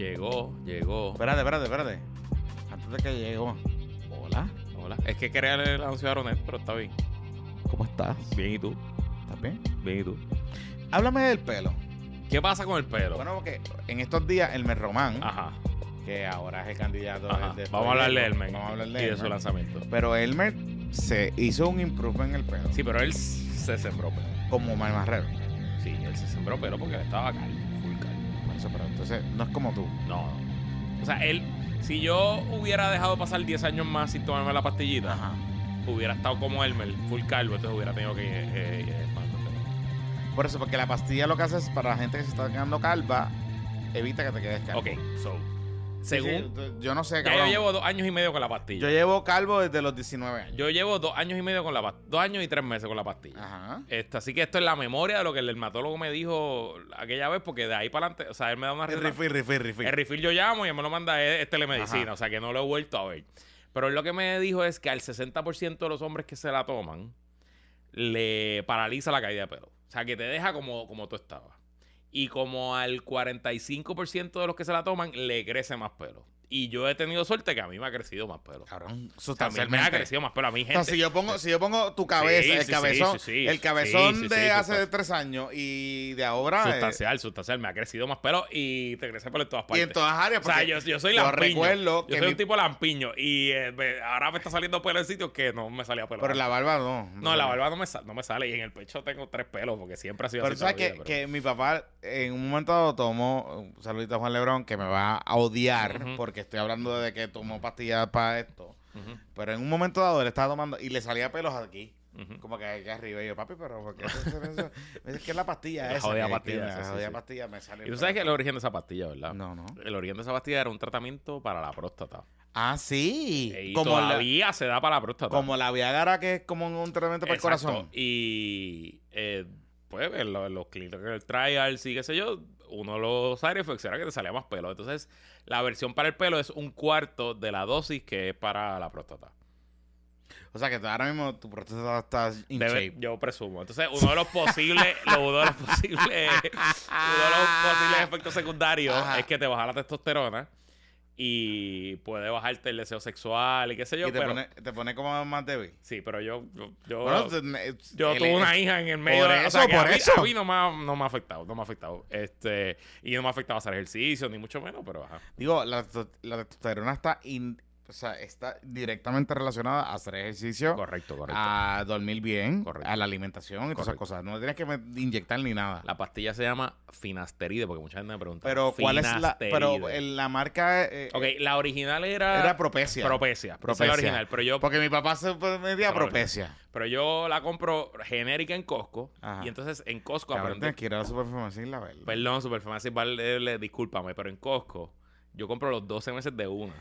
Llegó, llegó. Espérate, espérate, espérate. Antes de que llegó. Hola, Hola. Es que quería leer el anuncio de Aronet, pero está bien. ¿cómo estás? Bien, ¿y tú? ¿Estás bien? Bien, ¿y tú? Háblame del pelo. ¿Qué pasa con el pelo? Bueno, porque en estos días el Román, Ajá. que ahora es el candidato ajá. de Vamos a hablar de Elmer. Vamos a hablar y de de su Elmer. lanzamiento. Pero Elmer se hizo un improvement en el pelo. Sí, pero él se sembró pelo. Como Mar Marrero. Sí, él se sembró pelo porque él estaba calvo, pero entonces no es como tú. No. O sea, él, si yo hubiera dejado pasar 10 años más sin tomarme la pastillita, Ajá. hubiera estado como Elmer, full calvo, entonces hubiera tenido que eh, eh, pelo. Por eso, porque la pastilla lo que hace es para la gente que se está quedando calva, evita que te quedes calvo. Ok, so, según... sí, yo no sé, Ya cabrón. yo llevo dos años y medio con la pastilla. Yo llevo calvo desde los 19 años. Yo llevo dos años y medio con la pastilla. Dos años y tres meses con la pastilla. Ajá. Este, así que esto es la memoria de lo que el dermatólogo me dijo aquella vez, porque de ahí para adelante, o sea, él me da una El refill, refill, refill. El refill yo llamo y él me lo manda es, es telemedicina, Ajá. o sea que no lo he vuelto a ver. Pero él lo que me dijo es que al 60% de los hombres que se la toman, le paraliza la caída de pelo. O sea, que te deja como, como tú estabas. Y como al 45% de los que se la toman, le crece más pelo. Y yo he tenido suerte que a mí me ha crecido más pelo. Cabrón, También me ha sustancialmente. crecido más pelo. A mí, O gente. sea, si yo pongo, si yo pongo tu cabeza, Sí, el sí, cabezón, sí, sí. el cabezón de hace tres años y de ahora eh, Sustancial, sustancial. Me ha crecido más pelo y te crece pelo en todas y partes. en todas áreas. O sea, yo, yo soy yo lampiño. recuerdo yo que soy mi- un tipo lampiño y eh, me- ahora me está saliendo pelo en sitios que no me salía pelo. pero la barba no. no, en la barba no me, no me sale y en el pecho tengo tres pelos porque siempre ha sido Pero así. sabes toda la que, que mi papá en un momento dado tomó, un saludito a Juan Lebrón, que me va a odiar porque estoy hablando de que tomó pastillas para esto. pero- en un momento dado él estaba tomando y le salía pelos aquí. Como que aquí arriba. Y yo, papi, pero ¿por qué? Me dice que es la pastilla La esa. jodida que- pastilla que esa, La sí, jodida sí. pastilla me sale. Y tú sabes que el origen de esa pastilla, ¿verdad? No, no. El origen de esa pastilla era un tratamiento para la próstata. Ah, sí. Y como, la, todavía se da para la próstata. como la Viagra, que es como un tratamiento para el corazón. Y eh, pues en los, en los clinical trials y qué sé yo, uno de los side effects era que te salía más pelo. Entonces, la versión para el pelo es un cuarto de la dosis que es para la próstata. O sea que ahora mismo tu próstata está in Debe- shape. yo presumo. Entonces, uno de los posibles, lo- uno de los posibles, uno de los posibles efectos secundarios Ajá. es que te baja la testosterona y puede bajarte el deseo sexual y qué sé yo. y te pero, pone, te pone como más débil. Sí, pero yo, yo, yo- Bueno, tuve una hija en el medio por de- o eso, sea, que por a mí, eso. a mí no me, ha, no me ha afectado, no me ha afectado. Este, y no me ha afectado hacer ejercicio, ni mucho menos, pero ajá. Digo, la, la testosterona está, in- o sea, está directamente relacionada a hacer ejercicio, Correcto, correcto. a dormir bien, Correcto. a la alimentación y todas esas Correcto. cosas. No tienes que inyectar ni nada. La pastilla se llama finasteride, porque mucha gente me pregunta. pero, ¿cuál es la...? Pero la marca eh, Ok, la original era... era Propecia. Propecia. Propecia. La original, pero yo, Porque mi papá se metía Propecia. pero yo la compro genérica en Costco. Ajá. Y entonces en Costco Cabrón, aprendí... tienes que ir a la superfarmacia y la verdad. Perdón, Superfarmacia, vale, discúlpame, pero en Costco yo compro los 12 meses de una.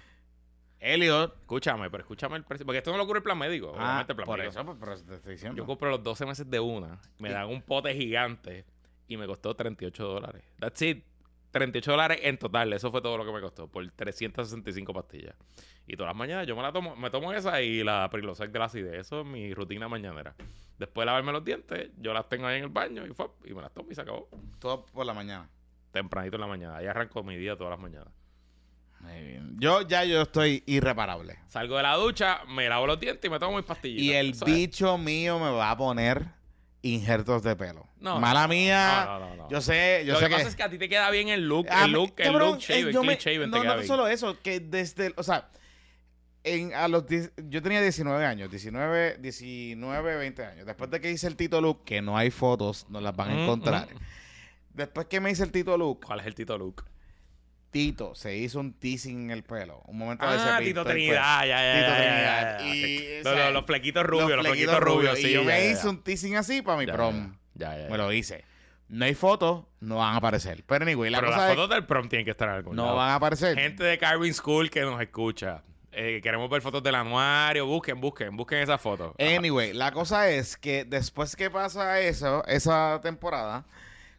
Elliot. Escúchame, pero escúchame el precio. Porque esto no lo cubre el plan médico. Ah, obviamente el plan por médico. eso, pues, por eso te estoy diciendo. Yo compro los 12 meses de una, me dan un pote gigante y me costó 38 dólares. That's it. 38 dólares en total. Eso fue todo lo que me costó por 365 pastillas. Y todas las mañanas yo me la tomo, me tomo esa y la Prilosec de la acidez. Eso es mi rutina mañanera. Después de lavarme los dientes, yo las tengo ahí en el baño y, fue, y me las tomo y se acabó. Todo por la mañana. Tempranito en la mañana. Ahí arranco mi día todas las mañanas. Yo ya yo estoy irreparable. Salgo de la ducha, me lavo los dientes y me tomo mis pastillitas. Y el bicho mío me va a poner injertos de pelo. No, Mala no, mía. no, no, no. Yo sé, yo lo sé que, pasa es que a ti te queda bien el look, el look, el cabrón, look shaven, yo me- shaven No, te queda no bien. solo eso, que desde, o sea, en, a los, yo tenía 19 años, 19, 19, 20 años. Después de que hice el Tito Look, que no hay fotos, no las van a Mm, encontrar. mm. Después que me hice el Tito Look, ¿Cuál es el Tito Look? Tito se hizo un teasing en el pelo. Un momento de Ah, ese Tito pintó el Trinidad, ya, ya, Tito ya, Trinidad. Y, o Los- sea, los, los flequitos rubios, los, flequitos flequitos rubios, sí. Y yo me hice un teasing así para mi prom. Ya. Me lo hice. No hay fotos, no van a aparecer. Pero anyway, la Pero cosa las fotos del prom tienen que estar en algún no lado. van a aparecer. Gente de Carvin School que nos escucha. Eh, queremos ver fotos del anuario. Busquen, busquen, busquen esas fotos. Anyway, la cosa es que después que pasa eso, esa temporada,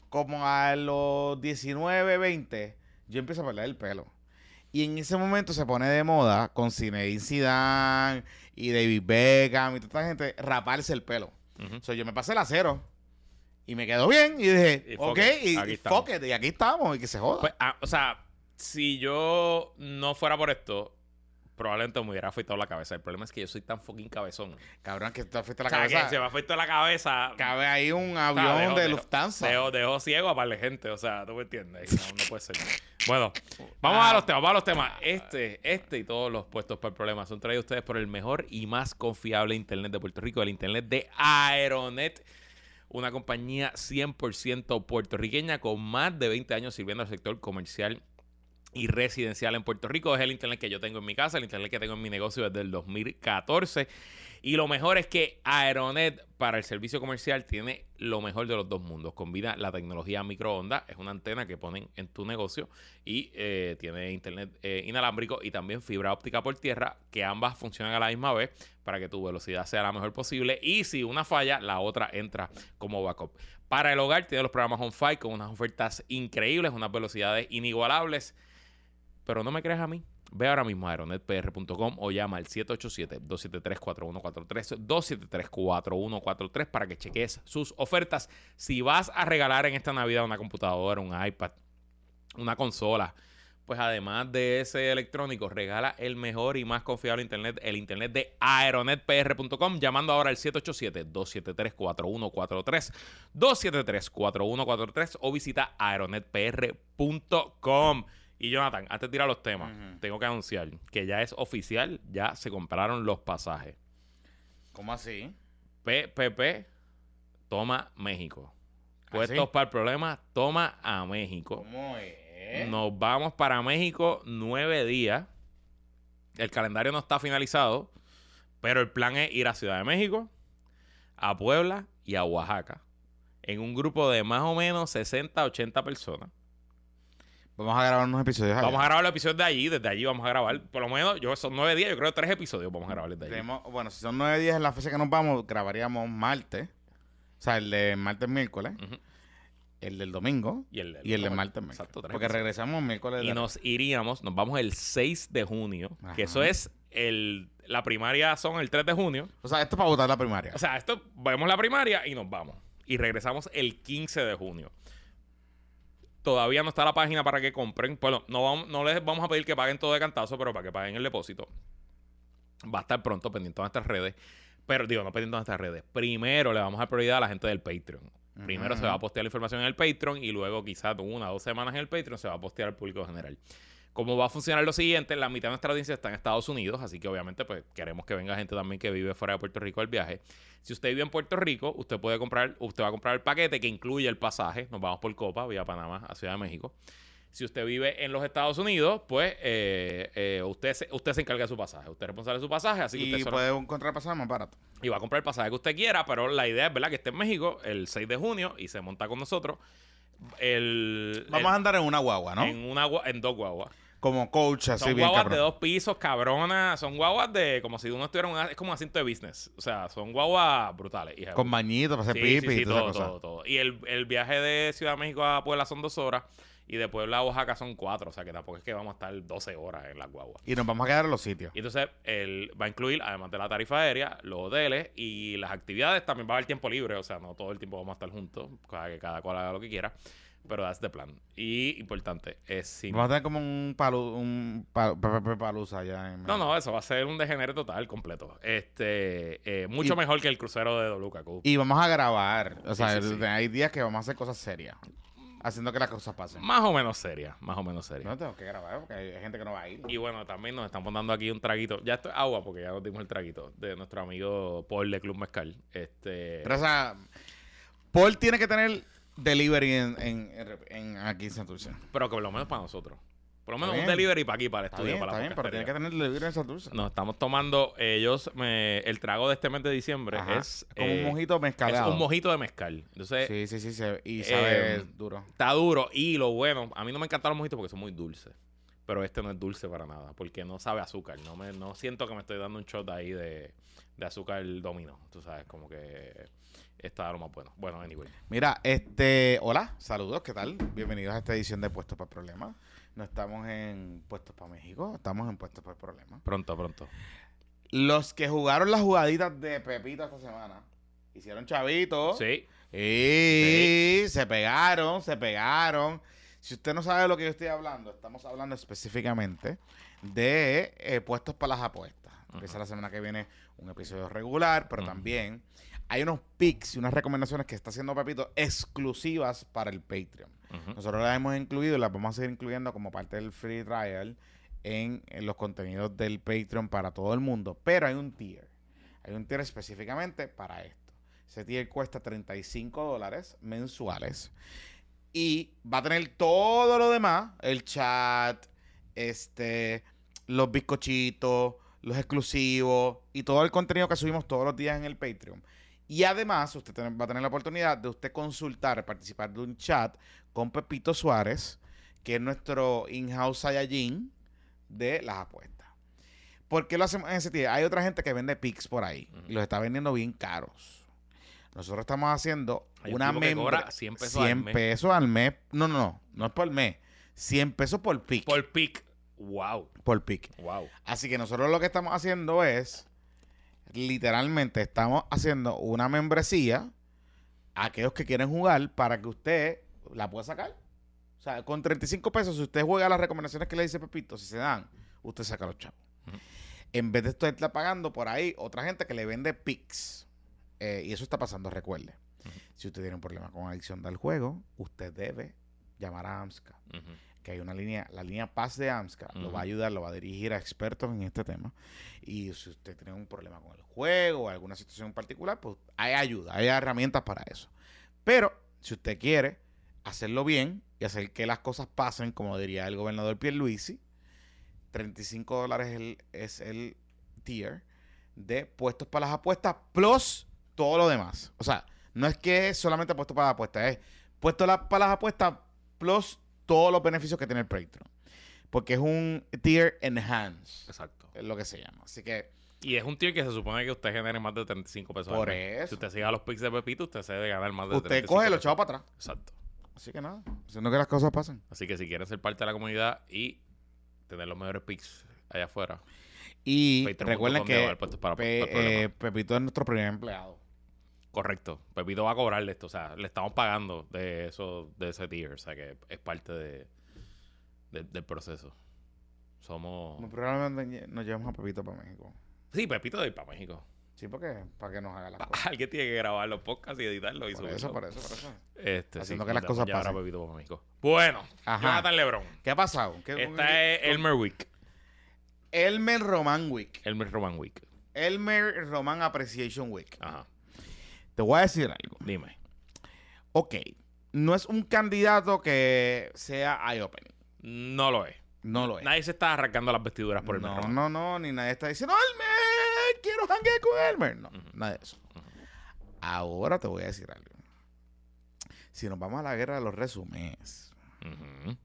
como a los 19, 20, yo empiezo a perder el pelo. Y en ese momento se pone de moda con Zinedine Zidane y David Beckham y toda esta gente raparse el pelo. Ujú. O sea, yo me pasé la cero y me quedó bien y dije, Y ok, it, y, aquí y it, y aquí estamos y que se joda. Pues, ah, o sea, si yo no fuera por esto, probablemente me hubiera afeitado la cabeza. El problema es que yo soy tan fucking cabezón. Cabrón, que te afecta la O sea, que cabeza. se me afeitó la cabeza. Cabe ahí un O sea, avión dejo- de Lufthansa. Dejo ciego a par de gente. O sea, tú me entiendes. No, no puede ser. Bueno, vamos a los temas. Vamos a los temas. Este, este y todos los puestos para el problema son traídos ustedes por el mejor y más confiable Internet de Puerto Rico, el Internet de Aeronet. Una compañía 100% puertorriqueña con más de 20 años sirviendo al sector comercial y residencial en Puerto Rico. Es el internet que yo tengo en mi casa, el internet que tengo en mi negocio desde el 2014. Y lo mejor es que Aeronet para el servicio comercial tiene lo mejor de los dos mundos. Combina la tecnología microondas, es una antena que ponen en tu negocio y eh, tiene internet eh, inalámbrico y también fibra óptica por tierra, que ambas funcionan a la misma vez para que tu velocidad sea la mejor posible. Y si una falla, la otra entra como backup. Para el hogar tiene los programas OnFi con unas ofertas increíbles, unas velocidades inigualables. Pero no me creas a mí. Ve ahora mismo a aeronetpr.com o llama al 787-273-4143, 273-4143 para que cheques sus ofertas. Si vas a regalar en esta Navidad una computadora, un iPad, una consola, pues además de ese electrónico, regala el mejor y más confiable internet, el internet de aeronetpr.com, llamando ahora al 787-273-4143, 273-4143 o visita aeronetpr.com. Y Jonathan, antes de ir a los temas, tengo que anunciar que ya es oficial, ya se compraron los pasajes. ¿Cómo así? PPP, toma México. ¿Ah, Puestos sí? para el problema, toma a México. ¿Cómo es? Nos vamos para México nueve días. El calendario no está finalizado, pero el plan es ir a Ciudad de México, a Puebla y a Oaxaca. En un grupo de más o menos 60, 80 personas. Vamos a grabar unos episodios allá. Vamos a grabar los episodios de allí, desde allí vamos a grabar. Por lo menos, yo son nueve días, yo creo tres episodios vamos a grabar desde allí. Tenemos- bueno, si son nueve días en la fecha que nos vamos, grabaríamos martes. O sea, el de martes, miércoles. El del domingo. Y el, Y el de martes, miércoles. Exacto, Porque episodios. regresamos miércoles. Y nos iríamos, nos vamos el 6 de junio, Ajá. que eso es el... La primaria son el 3 de junio. O sea, esto es para votar la primaria. O sea, esto, vemos la primaria y nos vamos. Y regresamos el 15 de junio. Todavía no está la página para que compren. Bueno, no, vamos, no les vamos a pedir que paguen todo de cantazo, pero para que paguen el depósito. Va a estar pronto pendiente de nuestras redes. Pero digo, no pendiente de nuestras redes. Primero le vamos a dar prioridad a la gente del Patreon. Primero se va a postear la información en el Patreon y luego quizás una o dos semanas en el Patreon se va a postear al público general. ¿Cómo va a funcionar lo siguiente? La mitad de nuestra audiencia está en Estados Unidos, así que obviamente pues queremos que venga gente también que vive fuera de Puerto Rico al viaje. Si usted vive en Puerto Rico, usted puede comprar, usted va a comprar el paquete que incluye el pasaje. Nos vamos por Copa, vía Panamá a Ciudad de México. Si usted vive en los Estados Unidos, pues eh, eh, usted, se, usted se encarga de su pasaje. Usted es responsable de su pasaje, así que y usted solo- puede encontrar pasaje más barato. y va a comprar el pasaje que usted quiera, pero la idea es, ¿verdad? Que esté en México el 6 de junio y se monta con nosotros. El, Vamos el- a andar en una guagua, ¿no? en, una, gua- en dos guaguas. Como coach, así Son bien guaguas cabrón. de dos pisos, cabronas. Son guaguas de como si uno estuviera en una- es como un asiento de business. O sea, son guaguas brutales. hija. Con bañitos para hacer Sí, pipi sí, sí, y toda todo, esa cosa. todo, todo. Y el, el viaje de Ciudad de México a Puebla son dos horas. Y de Puebla a Oaxaca son cuatro. O sea, que tampoco es que vamos a estar 12 horas en las guaguas. Y nos vamos a quedar en los sitios. Y entonces él va a incluir, además de la tarifa aérea, los hoteles y las actividades. También va a haber tiempo libre, o sea, no todo el tiempo vamos a estar juntos, cada, que cada cual haga lo que quiera. Pero that's the plan. Y importante, es sin... Vamos a tener como un palu, un pa- pa- pa- palusa allá en No, no, eso va a ser un degenere total completo. Este, eh, mucho Y- mejor que el crucero de WKQ. Y vamos a grabar. O sea, Sí, sí, sí. hay días que vamos a hacer cosas serias. Haciendo que las cosas pasen. Más o menos seria, más o menos seria. No tengo que grabar porque hay gente que no va a ir. Y bueno, también nos estamos dando aquí un traguito. Ya esto es agua, porque ya nos dimos el traguito de nuestro amigo Paul de Club Mezcal. Este, Pero, o sea, Paul tiene que tener delivery en, en, en- aquí en Santurce. pero que por lo menos para nosotros. Por lo Está menos un delivery para aquí, para el Está estudio, bien, para está la bien, pero tiene que tener delivery en Santurce. Nos estamos tomando, ellos, me, el trago de este mes de diciembre Ajá. es... como eh, un mojito Es mezcalado. un mojito de mezcal. Entonces, Sí, sí, sí. se- y sabe Eh, duro. está duro. Y lo bueno, a mí no me encantan los mojitos porque son muy dulces. Pero este no es dulce para nada, porque no sabe azúcar. No me no siento que me estoy dando un shot ahí de, de azúcar domino. Tú sabes, como que está lo más bueno. Bueno, anyway. Mira, este, hola, saludos, ¿qué tal? Bienvenidos a esta edición de Puestos para el Problema. No estamos en Puestos para México, estamos en Puestos para el Problema. Pronto, pronto. Los que jugaron las jugaditas de Pepito esta semana, hicieron chavitos. Sí. Y se pegaron, se pegaron. Si usted no sabe de lo que yo estoy hablando, estamos hablando específicamente de eh, puestos para las apuestas. Empieza la semana que viene un episodio regular, pero también hay unos picks y unas recomendaciones que está haciendo Pepito exclusivas para el Patreon. Nosotros las hemos incluido y las vamos a seguir incluyendo como parte del free trial en, en los contenidos del Patreon para todo el mundo. Pero hay un tier. Hay un tier específicamente para esto. Ese tier cuesta 35 dólares mensuales. Y va a tener todo lo demás. El chat, este, los bizcochitos, los exclusivos y todo el contenido que subimos todos los días en el Patreon. Y además, usted va a tener la oportunidad de usted consultar, participar de un chat con Pepito Suárez, que es nuestro in-house Saiyajin de las apuestas. ¿Por qué lo hacemos en ese tier? Hay otra gente que vende pics por ahí y los está vendiendo bien caros. Nosotros estamos haciendo Hay una membresía. cobra 100 pesos al 100 mes. pesos al mes. No, no, no. No es por mes. 100 pesos por pic. Por, Por pick. Wow. pic. Wow. Así que nosotros lo que estamos haciendo es, literalmente, estamos haciendo una membresía a aquellos que quieren jugar para que usted la pueda sacar. O sea, con 35 pesos, si usted juega las recomendaciones que le dice Pepito, si se dan, usted saca los chavos. En vez de estar pagando por ahí otra gente que le vende pics. Eh, y eso está pasando, recuerde. Si usted tiene un problema con adicción del juego, usted debe llamar a AMSCA que hay una línea, la línea Paz de AMSCA, lo va a ayudar, lo va a dirigir a expertos en este tema. Y si usted tiene un problema con el juego o alguna situación en particular, pues hay ayuda, hay herramientas para eso. Pero si usted quiere hacerlo bien y hacer que las cosas pasen, como diría el gobernador Pierluisi, 35 dólares es el, es el tier de puestos para las apuestas plus todo lo demás. O sea, no es que es solamente puesto para las apuestas, es puesto la- para las apuestas plus todos los beneficios que tiene el Patreon. Porque es un tier enhanced, Exacto. es lo que se llama. Así que, Y es un tier que se supone que usted genere más de 35 pesos. al por mes. eso, Si usted siga los picks de Pepito, usted se debe ganar más de usted 35 coge los chavos para atrás. Exacto. Así que nada, haciendo que las cosas pasen. Así que si quieren ser parte de la comunidad y tener los mejores picks allá afuera, Y recuerden que para- para eh, Pepito es nuestro primer empleado. Correcto. Pepito va a cobrarle esto. O sea, le estamos pagando de eso, de ese tier. O sea, que es parte de, de- del proceso. Somos. Muy probablemente nos llevamos a Pepito para México. Sí, Pepito de ir para México. Sí, porque para que nos haga las cosas. Alguien tiene que grabar los podcasts y editarlos y subirlos. eso, por eso, por eso. Este, Haciendo sí, que las cosas pasen. Bueno, Ajá. Jonathan Lebron. ¿Qué ha pasado? ¿Qué- Esta es Elmer Week. Elmer Roman Week. Elmer Roman Week. Elmer Roman Appreciation Week. Ajá. Te voy a decir algo. Dime. Ok, no es un candidato que sea eye-opening. No lo es. No lo es. Nadie se está arrancando las vestiduras por Elmer no, no, no, ni nadie está diciendo, Elmer, quiero janguear con Elmer. No, nada de eso. Ahora te voy a decir algo. Si nos vamos a la guerra de los resúmenes, Ujú.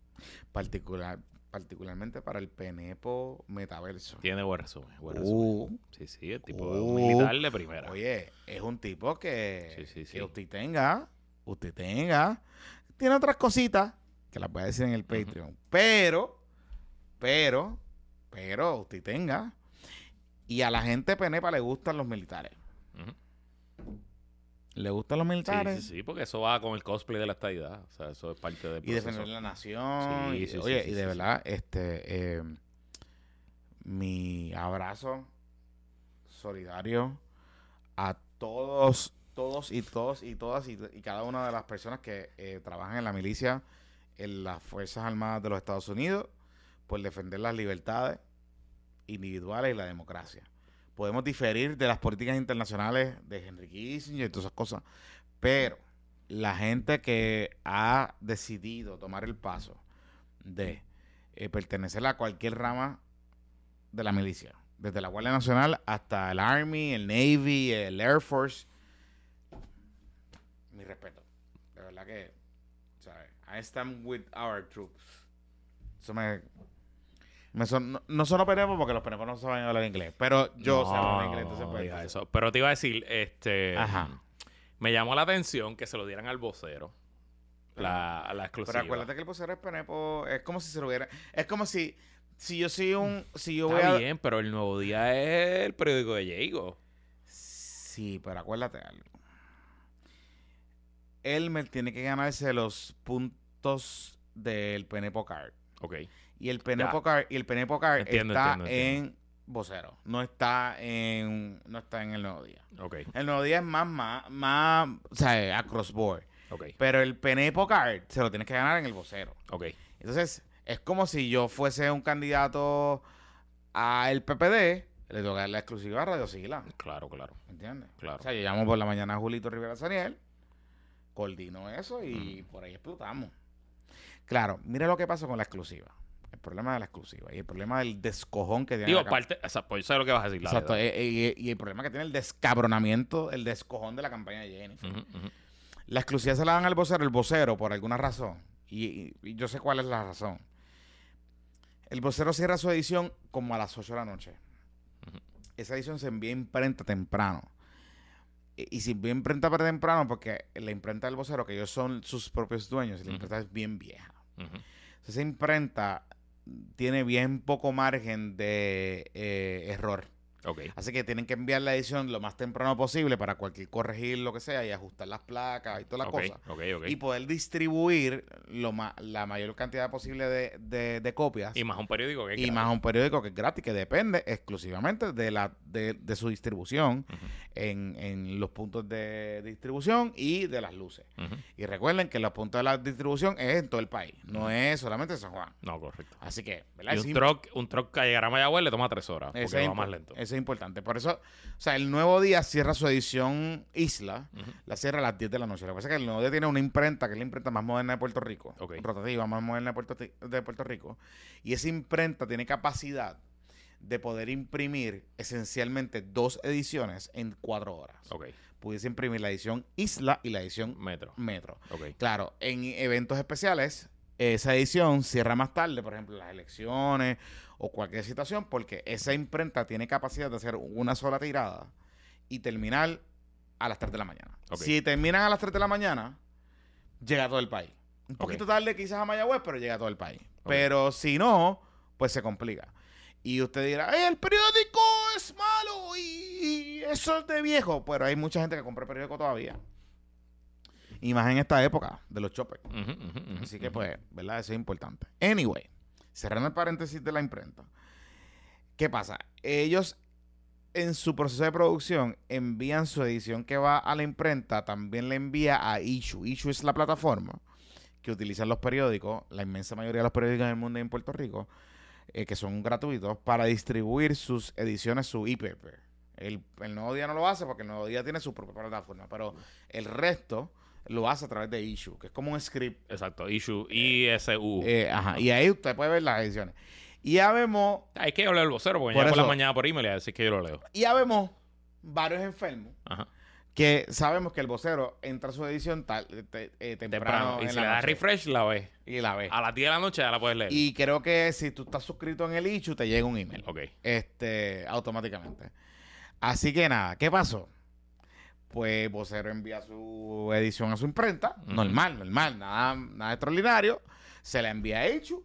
particular, particularmente para el Penepo Metaverso. Tiene buen resumen. buen resumen. Uh, Sí, sí, el tipo de Uh. un militar de primera. oye, es un tipo que, Sí, sí, sí. que usted tenga, usted tenga. Tiene otras cositas que las voy a decir en el Patreon. Pero, pero, pero, usted tenga. Y a la gente Penepa le gustan los militares. Le gustan los Sí, militares. sí, sí, porque eso va con el cosplay de la estadidad. O sea, eso es parte del Y defender la nación. Sí, y- sí, sí, oye, sí, y sí, de sí. verdad, este, eh, mi abrazo solidario a todos, todos y todos y todas y, y cada una de las personas que eh, trabajan en la milicia, en las Fuerzas Armadas de los Estados Unidos, por defender las libertades individuales y la democracia. Podemos diferir de las políticas internacionales de Henry Kissinger y todas esas cosas, pero la gente que ha decidido tomar el paso de eh, pertenecer a cualquier rama de la milicia, desde la Guardia Nacional hasta el Army, el Navy, el Air Force, mi respeto. De verdad que, ¿sabes? I stand with our troops. Eso me... me son- no, no solo penepos porque los penepos no saben hablar inglés, pero yo sé hablar inglés, entonces pues, entonces- eso. Pero te iba a decir, este... Ajá. Me llamó la atención que se lo dieran al vocero. La, la exclusiva. Pero acuérdate que el vocero es penepo, es como si se lo hubiera, es como si, si yo soy un, si yo voy Está a... bien, pero el Nuevo Día es el periódico de Diego. Sí, pero acuérdate algo. Elmer tiene que ganarse los puntos del Penepo Card. Ok. Y el Penepo Ya. Card, y el está entiendo, entiendo. en vocero. No está en. No está en el nuevo día. El nuevo día es más, más, más, o sea, across board. Ok. Pero el Penepo Card se lo tienes que ganar en el vocero. Entonces, es como si yo fuese un candidato al PPD, le tengo que dar la exclusiva a Radio Sigla. Claro, claro. ¿Entiendes? Claro. O sea, yo llamo por la mañana a Julito Rivera Saniel, coordino eso y por ahí explotamos. Claro, mira lo que pasó con la exclusiva. Problema de la exclusiva y el problema del descojón que tiene Digo, la parte. O sea, pues yo sé lo que vas a decir. dale, Exacto, eh, eh, y, y el problema que tiene el descabronamiento, el descojón de la campaña de Jennifer. La exclusiva se la dan al vocero, el vocero, por alguna razón. Y, yo sé cuál es la razón. El vocero cierra su edición como a las 8 de la noche. Esa edición se envía a imprenta temprano. Y, y se envía imprenta para temprano porque la imprenta del vocero, que ellos son sus propios dueños, y la imprenta es bien vieja. Esa imprenta tiene bien poco margen de eh, error. Así que tienen que enviar la edición lo más temprano posible para cualquier corregir lo que sea y ajustar las placas y toda la Ok, cosa. ok, ok. Y poder distribuir lo ma- la mayor cantidad posible de, de- de copias. Y más un periódico que y más a un periódico que es gratis, que depende exclusivamente de la de, de su distribución en, en los puntos de distribución y de las luces. Y recuerden que los puntos de la distribución es en todo el país, no es solamente en San Juan. No, correcto. Así que, ¿verdad? Y Es un truck, un truck que llegará a Mayagüez le toma tres horas. Porque va es más lento. Es importante. Por eso, o sea, el nuevo día cierra su edición Isla, la cierra a las 10 de la noche. Lo que pasa es que el nuevo día tiene una imprenta, que es la imprenta más moderna de Puerto Rico, Ok. rotativa más moderna de Puerto, de Puerto Rico, y esa imprenta tiene capacidad de poder imprimir esencialmente dos ediciones en cuatro horas. Ok. Pudiese imprimir la edición Isla y la edición Metro. Metro. Ok. Claro, en eventos especiales, esa edición cierra más tarde, por ejemplo, las elecciones o cualquier situación, porque esa imprenta tiene capacidad de hacer una sola tirada y terminar a las 3 de la mañana. Si terminan a las 3 de la mañana, llega a todo el país. Un poquito tarde quizás a Mayagüez, pero llega a todo el país. Pero si no, pues se complica. Y usted dirá, "Ey, el periódico es malo y eso es de viejo. Pero hay mucha gente que compra el periódico todavía. Y más en esta época de los ujú, Así que, pues, ¿verdad? Eso es importante. Anyway, cerrando el paréntesis de la imprenta. ¿Qué pasa? Ellos, en su proceso de producción, envían su edición que va a la imprenta, también le envía a Issue. Issue es la plataforma que utilizan los periódicos, la inmensa mayoría de los periódicos del mundo y en Puerto Rico, eh, que son gratuitos, para distribuir sus ediciones, su e-paper. El, el Nuevo Día no lo hace porque el Nuevo Día tiene su propia plataforma, pero el resto lo hace a través de Issue, que es como un script Exacto. Issue. ISU. eh, ajá, y ahí usted puede ver las ediciones. Y ya vemos, Hay que yo leo el vocero porque Por ya por la mañana por email y a decir que yo lo leo. y ya vemos varios enfermos Ajá. que sabemos que el vocero entra a su edición tal, te- eh, temprano, Temprano. Y si le das refresh, la ves. y la ves. A las 10 de la noche ya la puedes leer. Y creo que si tú estás suscrito en el Ichu, te llega un email. Ok. Este, automáticamente. Así que nada, ¿qué pasó? Pues Vocero envía su edición a su imprenta, normal, normal, nada, nada extraordinario. Se la envía a Ichu.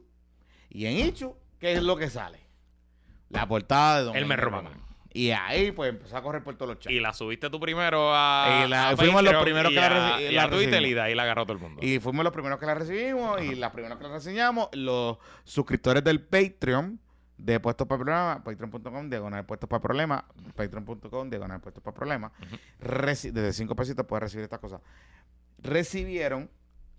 Y en Ichu, ¿qué es lo que sale? La portada de Don Elmer Román. Román. Y ahí, pues empezó a correr por todos los chats. Y la subiste tú primero a. Y la- a fuimos los Patreon primeros y que la a- reci- y la y la agarró todo el mundo. Y fuimos los primeros que la recibimos y las primeras que la reseñamos, los suscriptores del Patreon de Puestos para Problemas, patreon.com, diagonal Puestos para Problemas, patreon.com, diagonal Puestos para Problemas, desde 5 pesitos puedes recibir estas cosas. Recibieron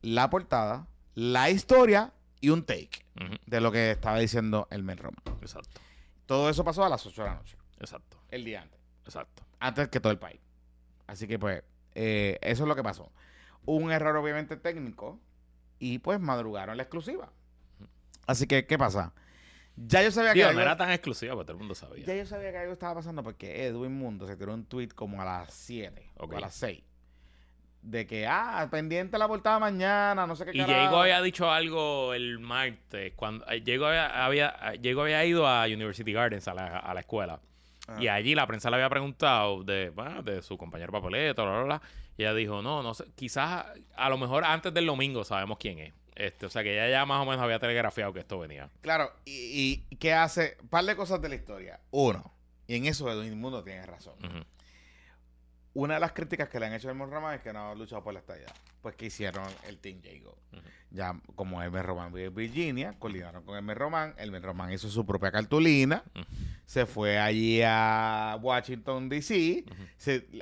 la portada, la historia y un take de lo que estaba diciendo el Mel Roma. Exacto. Todo eso pasó a las 8 de la noche, Exacto. el día antes. Exacto. antes que todo el país. Así que pues, eh, eso es lo que pasó. Un error obviamente técnico y pues madrugaron la exclusiva. Así que, ¿qué pasa? Ya yo sabía que Digo, algo, no era tan exclusiva, pero todo el mundo sabía. ya yo sabía que algo estaba pasando porque Edwin Mundo se tiró un tweet como a las 7 Ok. o a las 6 de que, ah, pendiente la portada mañana, no sé qué Y. Diego había dicho algo el martes, cuando eh, Diego había, había, Diego había ido a University Gardens, a la, a la escuela. Ah. Y allí la prensa le había preguntado de, bueno, de su compañero papeleto, bla, bla, bla. Y ella dijo, no, no sé, quizás a lo mejor antes del domingo sabemos quién es. Este, o sea que ella ya más o menos había telegrafiado que esto venía. Claro, y, y ¿qué hace? Un par de cosas de la historia. Uno, y en eso Edwin Mundo tiene razón. Una de las críticas que le han hecho a Elmer Román es que no ha luchado por la estadía. Pues que hicieron el Team Jago. Ujú. Ya como Elmer Román vive en Virginia, coordinaron con Elmer Román. Elmer Román hizo su propia cartulina. Se fue allí a Washington, D.C.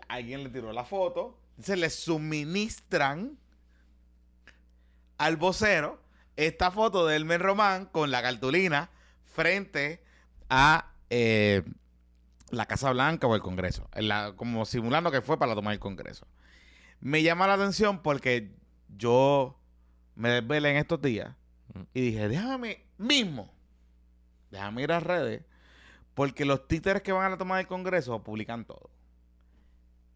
Alguien le tiró la foto. Se le suministran al vocero esta foto de Elmer Román con la cartulina frente a eh, la Casa Blanca o el Congreso. La- como simulando que fue para tomar el Congreso. Me llama la atención porque yo me desvelé en estos días Mm. y dije, déjame mismo, déjame ir a redes, porque los títeres que van a tomar el Congreso publican todo.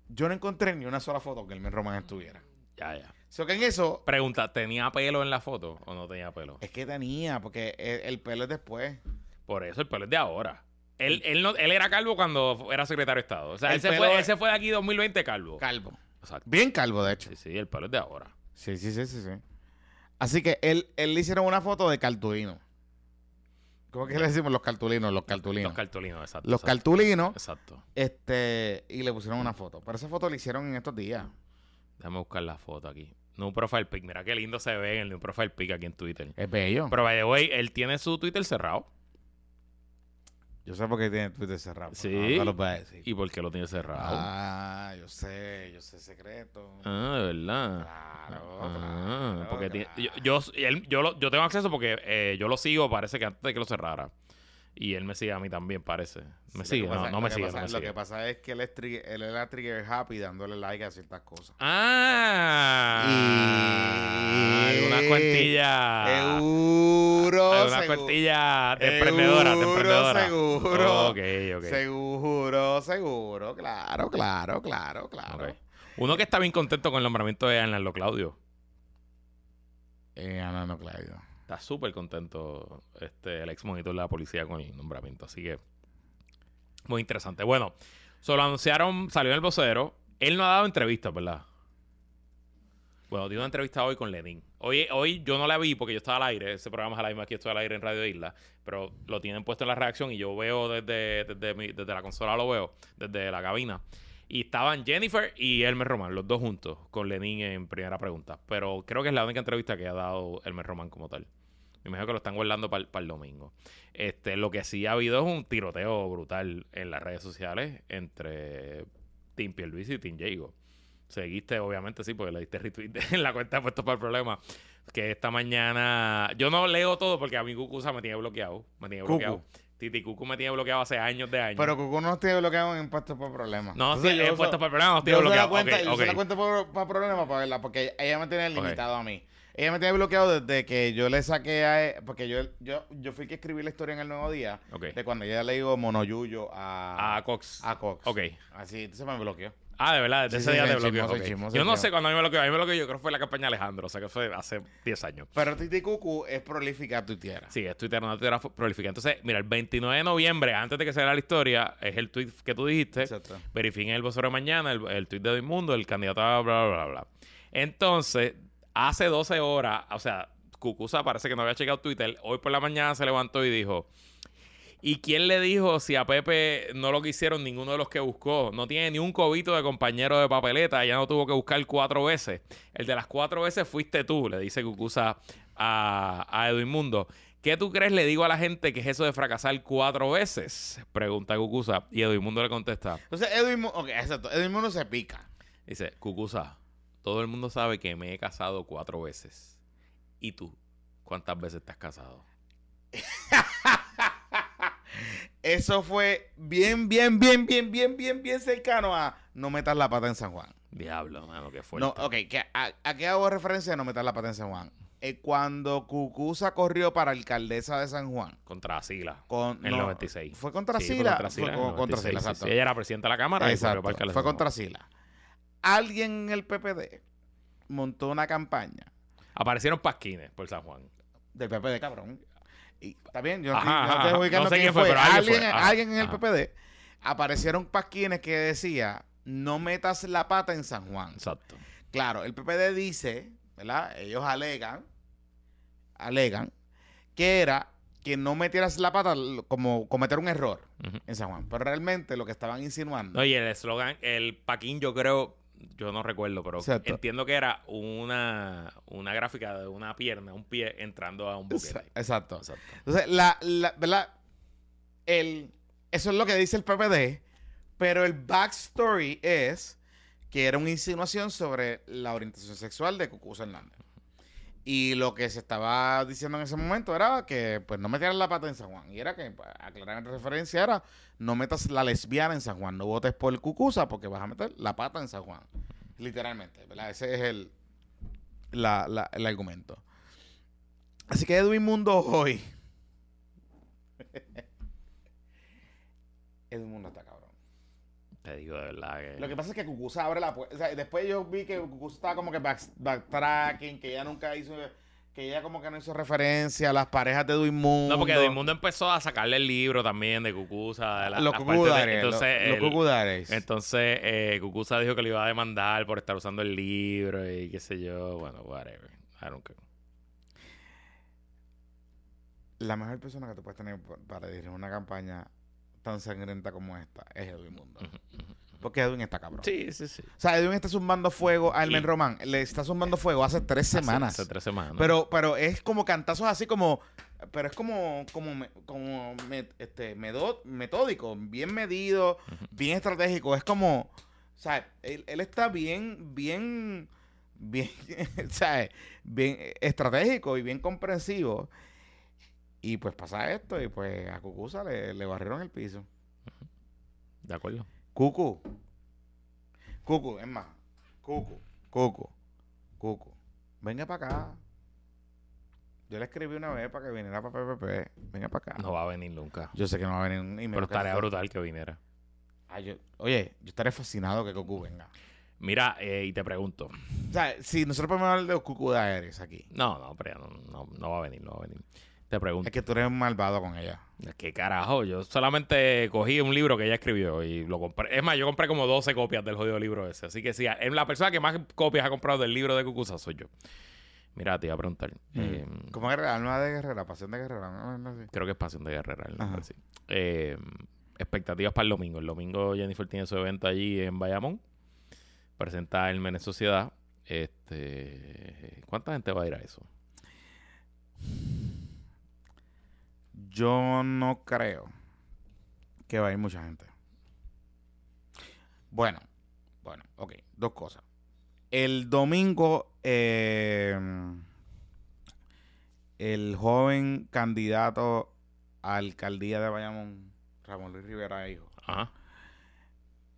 Yo no encontré ni una sola foto que Elmer Román estuviera. Ya, ya. O sea, que en eso Pregunta, ¿tenía pelo en la foto o no tenía pelo? es que tenía, porque el, el pelo es después. Por eso el pelo es de ahora. Él, él, no, él era calvo cuando era secretario de Estado. O sea, El él se, pelo fue, es- él se fue de aquí 2020 calvo. Calvo. Exacto. Bien calvo, de hecho. Sí, sí, el pelo es de ahora. Sí, sí, sí, sí, sí. Así que él, él le hicieron una foto de cartulino. ¿Cómo que le decimos los cartulinos? Los cartulinos. Los cartulinos, exacto. Los exacto. cartulinos, Exacto. este, y le pusieron una foto. Pero esa foto la hicieron en estos días. Déjame buscar la foto aquí. New Profile Pic. Mira qué lindo se ve en el New Profile Pic aquí en Twitter. Es bello. Pero, by the way, él tiene su Twitter cerrado. Yo sé por qué tiene Twitter cerrado. Sí. No, no lo voy a decir. ¿Y por qué lo tiene cerrado? Ah, yo sé, yo sé secreto. Ah, de verdad. Claro, Ah, claro, porque tiene- yo, yo, él- yo, lo- yo tengo acceso porque eh, yo lo sigo, parece que antes de que lo cerrara. Y él me sigue a mí también, parece. Me Sí, sigue, no, me sigue, pasa- no me Lo sigue. que pasa es que él, es trigger- él era trigger happy dándole like a ciertas cosas. Ah, Y- una cuentilla. Seguro, Una seguro. cuentilla de emprendedora, de Seguro, emprendedora. seguro. Ok, ok. Seguro, seguro. Claro, claro, claro, claro. Uno que está bien contento con el nombramiento de Arnaldo Claudio. Eh, Ana, no, Claudio. Está súper contento este, el ex monitor de la policía con el nombramiento. Así que, muy interesante. Bueno, solo anunciaron, salió en el vocero. Él no ha dado entrevistas, ¿verdad? Bueno, dio una entrevista hoy con Lenin. Hoy, hoy yo no la vi porque yo estaba al aire. Ese programa es al aire, aquí estoy al aire en Radio Isla. Pero lo tienen puesto en la reacción y yo veo desde, desde, mi- desde la consola, lo veo, desde la cabina. Y estaban Jennifer y Elmer Román, los dos juntos, con Lenin en primera pregunta. Pero creo que es la única entrevista que ha dado Elmer Román como tal. Me imagino que lo están guardando para el domingo. Este, lo que sí ha habido es un tiroteo brutal en las redes sociales entre Team Pierluisi y Team Jago. Seguiste, obviamente, sí, porque le diste retweet en la cuenta de Puestos para el Problema. Que esta mañana... Yo no leo todo porque a mi Cucusa me tiene bloqueado. Me tiene Cucu. Titi Cucu me tiene bloqueado hace años de años. Pero Cucu no tiene bloqueado en impuestos por problemas. no, sí, yo he uso- puesto para el problema, no tiene bloqueado. cuenta, Ok, yo ok. la cuenta por, problemas para verla, porque ella me tiene limitado a mí. Ella me tiene bloqueado desde que yo le saqué a e- porque yo, yo, yo fui que escribí la historia en el Nuevo Día, de cuando ella le digo monoyuyo a, A Cox. a Cox. Ok. Así, entonces me bloqueó. Ah, de verdad, desde Sí, ese sí, día te bloqueó. chismoso, ok. chismoso, Yo no sé cuándo a mí me bloqueó. A mí me bloqueó, yo creo que fue la campaña de Alejandro. O sea, que fue hace 10 años. Pero Titi Cucu es prolífica tuitiera. Sí, es Twitter, una Twitter prolífica. Entonces, mira, el 29 de noviembre, antes de que se la historia, es el tweet que tú dijiste. Exacto. Verifiquen el vocero de mañana, el, el tweet de Hoy Mundo, el candidato a bla, bla, bla, bla. Entonces, hace 12 horas, o sea, Cucusa parece que no había checado Twitter. Hoy por la mañana se levantó y dijo: ¿Y quién le dijo si a Pepe no lo quisieron ninguno de los que buscó? No tiene ni un cobito de compañero de papeleta, ya no tuvo que buscar cuatro veces. El de las cuatro veces fuiste tú, le dice Cucusa a, a Edwin Mundo. ¿Qué tú crees le digo a la gente que es eso de fracasar cuatro veces? Pregunta Cucusa. Y Edwin Mundo le contesta. Entonces Edwin, Mu- ok, exacto, Edwin Mundo se pica. Dice, Cucusa, todo el mundo sabe que me he casado cuatro veces. ¿Y tú? ¿Cuántas veces te has casado? Eso fue bien, bien, bien, bien, bien, bien, bien cercano a no metas la pata en San Juan. Diablo, mano, qué fuerte. No, ok, a, ¿a qué hago referencia de no meter la pata en San Juan? Eh, cuando Cucusa corrió para alcaldesa de San Juan. Contra Sila. Con, En el no, 96. ¿Fue contra Sí, fue Sila? contra Sila Fue en el con- contra 96, Sila, sí, exacto. sí. Ella era presidenta de la Cámara y Exacto, corrió para fue contra. Sila. Alguien en el PPD montó una campaña Aparecieron pasquines por San Juan. del PPD, cabrón. Y, bien, yo no Ajá, estoy- no ajá, estoy ajá. ubicando No sé quién fue, pero alguien alguien, fue. Ajá, alguien en el. PPD. Aparecieron pasquines que decía, no metas la pata en San Juan. Exacto. Claro, el PPD dice, ¿verdad? Ellos alegan, alegan que era que no metieras la pata como cometer un error en San Juan. Pero realmente lo que estaban insinuando. No, y el eslogan, el paquín, yo creo, yo no recuerdo, pero Exacto. entiendo que era una, una gráfica de una pierna, un pie entrando a un boquete. Exacto. Exacto. Entonces, la, la, ¿verdad? El, eso es lo que dice el PPD, pero el backstory es que era una insinuación sobre la orientación sexual de Cucuza Hernández. Y lo que se estaba diciendo en ese momento era que pues no metieran la pata en San Juan. Y era que, pues, aclarar en referencia, era no metas la lesbiana en San Juan, no votes por Cucuza porque vas a meter la pata en San Juan. Literalmente, ¿verdad? Ese es el, la- la- el argumento. Así que Edwin Mundo hoy. Edwin Mundo está cabrón. Te digo de verdad que... Lo que pasa es que Cucuza abre la puerta. O sea, después yo vi que Cucuza estaba como que back- backtracking, que ella nunca hizo. Que ella como que no hizo referencia a las parejas de Edwin Mundo. No, porque el mundo empezó a sacarle el libro también de Cucusa. de la- Los Cucudares. Entonces, Los, Cucudares. entonces eh, Cucusa dijo que le iba a demandar por estar usando el libro y qué sé yo. Bueno, whatever. I don't care. La mejor persona que tú puedes tener para dirigir una campaña tan sangrienta como esta es Edwin Mundo. Porque Edwin está cabrón. Sí, sí, sí. O sea, Edwin está zumbando fuego a Elmen Román. Le está zumbando fuego hace tres semanas. Hace, hace tres semanas. Pero, pero es como cantazos así como. Pero es como, como, me- como me- este, medo- metódico, bien medido, bien estratégico. Es como. O sea, él, él está bien, bien, bien, ¿sabes? Bien estratégico y bien comprensivo. Y pues pasa esto y pues a Cucuza le, le barrieron el piso. De acuerdo. Cucu. Cucu, es más. Cucu, Cucu, Cucu. Venga para acá. Yo le escribí una vez para que viniera para PPP. Venga para acá. No va a venir nunca. Yo sé que no va a venir email. Pero estaría brutal que viniera. Ah, yo- oye, yo estaré fascinado que Cucu venga. Mira, eh, y te pregunto. O sea, si nosotros podemos hablar de los Cucu de Aires aquí. No, no, pero no, no, no va a venir, no va a venir. Te pregunto. Es que tú eres un malvado con ella. ¿Qué carajo? Yo solamente cogí un libro que ella escribió y lo compré. Es más, yo compré como 12 copias del jodido libro ese. Así que sí, la persona que más copias ha comprado del libro de Cucusa soy yo. Mira, te iba a preguntar. eh, ¿Cómo es alma de guerrera? Pasión de guerrera. ¿no? No sé. creo que es Pasión de Guerrera. sí. Eh, expectativas para el domingo. El domingo Jennifer tiene su evento allí en Bayamón. Presenta el Menes Sociedad. Este, ¿Cuánta gente va a ir a eso? Yo no creo que va a ir mucha gente. Bueno, bueno, ok, dos cosas. El domingo, eh, el joven candidato a alcaldía de Bayamón, Ramón Luis Rivera, hijo, Ajá.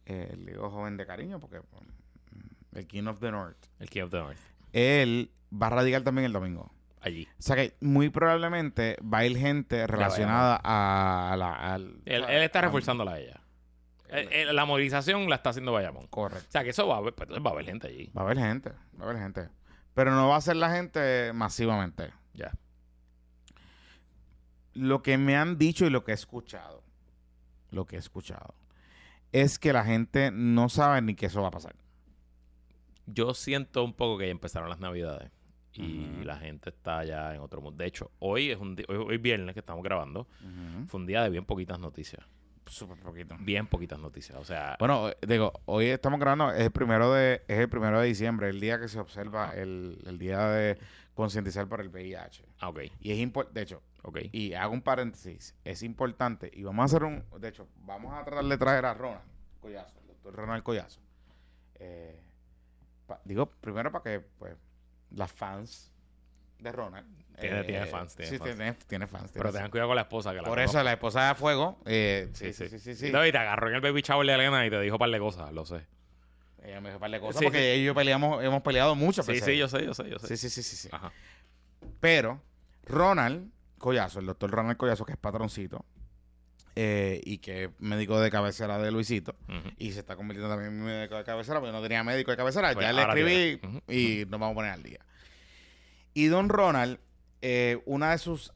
eh, el hijo joven de cariño, porque mm, el King of the North, El King of the North. él va a radicar también el domingo. Allí. O sea que muy probablemente va a ir gente relacionada a la... Él, está reforzándola a ella. Eh, eh, la movilización la está haciendo Bayamón. Correcto. O sea, que eso va a haber, pues, va a haber gente allí. Va a haber gente, va a haber gente. Pero no va a ser la gente masivamente. Ya. Lo que me han dicho y lo que he escuchado, lo que he escuchado, es que la gente no sabe ni que eso va a pasar. Yo siento un poco que ya empezaron las navidades. Y la gente está ya en otro mundo. De hecho, hoy es un día, hoy, hoy viernes que estamos grabando, fue un día de bien poquitas noticias. Súper poquito. Bien poquitas noticias. O sea, Bueno, digo, hoy estamos grabando, es el primero de, es el primero de diciembre, el día que se observa el, el día de concientizar por el VIH. ah, ok, Y es importante, de hecho, ok. Y hago un paréntesis, es importante, y vamos a hacer un, de hecho, vamos a tratar de traer a Ronald Collazo, el doctor Ronald Collazo. Eh, pa- digo, primero para que, pues, las fans de Ronald. Tiene- eh, tiene fans, tiene sí, fans. Tiene, tiene fans. Pero tengan cuidado con la esposa. Que la Por eso, la esposa de Fuego, eh, sí, sí, sí, sí. sí. No, y te agarró en el baby shower de Elena y te dijo un par de cosas, lo sé. Ella me dijo un par de cosas Sí, porque sí. ella y yo peleamos, hemos peleado mucho. Sí, pues, sí, eh. yo sé, yo sé, yo sé. Sí, sí, sí, sí, sí. Ajá. Pero Ronald Collazo, el doctor Ronald Collazo, que es patroncito eh, y que es médico de cabecera de Luisito, y se está convirtiendo también en médico de cabecera, porque no tenía médico de cabecera, Pues ya le escribí y nos vamos a poner al día. Y don Ronald, eh, una de sus,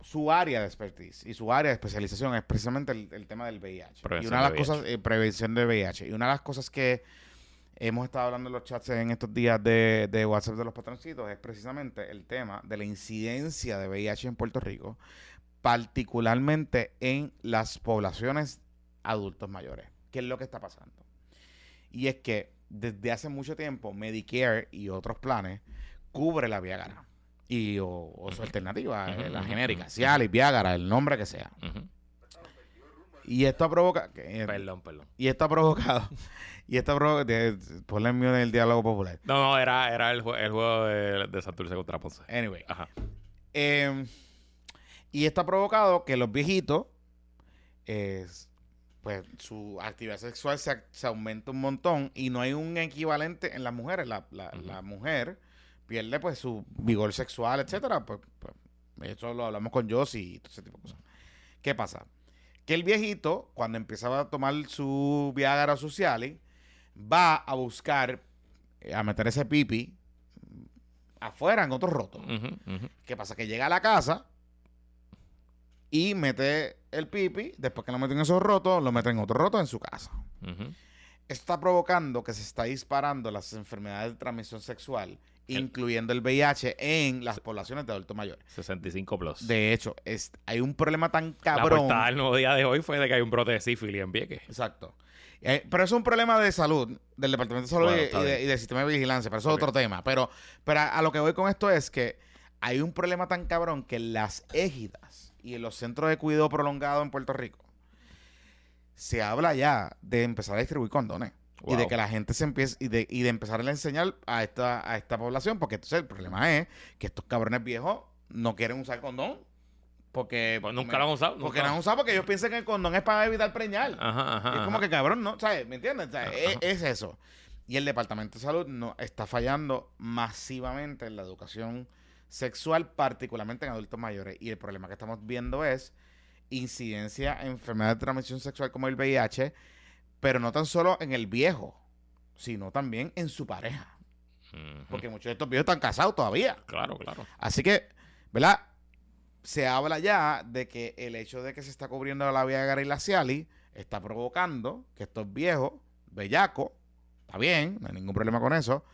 su área de expertise y su área de especialización es precisamente el, el tema del VIH. Prevención y una de las de cosas, eh, prevención del VIH. Y una de las cosas que hemos estado hablando en los chats en estos días de, de WhatsApp de los patroncitos es precisamente el tema de la incidencia de VIH en Puerto Rico particularmente en las poblaciones adultos mayores. ¿Qué es lo que está pasando? Y es que desde hace mucho tiempo Medicare y otros planes cubre la Viagra y o, o su alternativa, Ujú, la genérica. Cialis, Viagra, el nombre que sea. Y esto ha provocado eh, Perdón, perdón. y esto ha provocado y esto ha provocado ponle el mío en el diálogo popular. No, no, era, era el, jue- el juego de, de Santurce contra Ponce. Anyway, Ajá. Eh, y esto ha provocado que los viejitos, eh, pues su actividad sexual se, se aumenta un montón y no hay un equivalente en las mujeres. La, la- la mujer pierde pues su vigor sexual, etcétera. Pues, pues, eso lo hablamos con Josie y todo ese tipo de cosas. ¿Qué pasa? Que el viejito, cuando empieza a tomar su Viagra Cialis, va a buscar, eh, a meter ese pipi afuera en otro roto. ¿Qué pasa? Que llega a la casa y mete el pipi, después que lo mete en esos rotos, lo mete en otro roto en su casa. Esto está provocando que se está disparando las enfermedades de transmisión sexual, El- incluyendo el VIH, en las poblaciones de adultos mayores. 65 plus. De hecho, es- hay un problema tan la cabrón. portada del nuevo día de hoy fue de que hay un brote de sífilis en Vieques. Exacto. Eh, pero es un problema de salud, del Departamento de Salud Bueno, y- de- y del sistema de vigilancia, pero eso es otro tema. Pero, pero a, a lo que voy con esto es que hay un problema tan cabrón que las égidas y en los centros de cuidado prolongado en Puerto Rico se habla ya de empezar a distribuir condones. Y de que la gente se empiece y de, y de empezar a enseñar a esta, a esta población, porque entonces el problema es que estos cabrones viejos no quieren usar condón. Porque, Pues nunca lo han usado. porque nunca. no han usado porque ellos piensan que el condón es para evitar preñar. Ajá, ajá. Y es como ajá. que cabrón, ¿no? ¿Sabes? ¿Me entiendes? Es, es eso. Y el Departamento de Salud no está fallando masivamente en la educación sexual, particularmente en adultos mayores. Y el problema que estamos viendo es incidencia en enfermedades de transmisión sexual como el VIH, pero no tan solo en el viejo, sino también en su pareja. Porque muchos de estos viejos están casados todavía. Claro, claro. Así que, ¿verdad? Se habla ya de que el hecho de que se está cubriendo la Viagra y la Cialis está provocando que estos viejos, bellacos, está bien, no hay ningún problema con eso,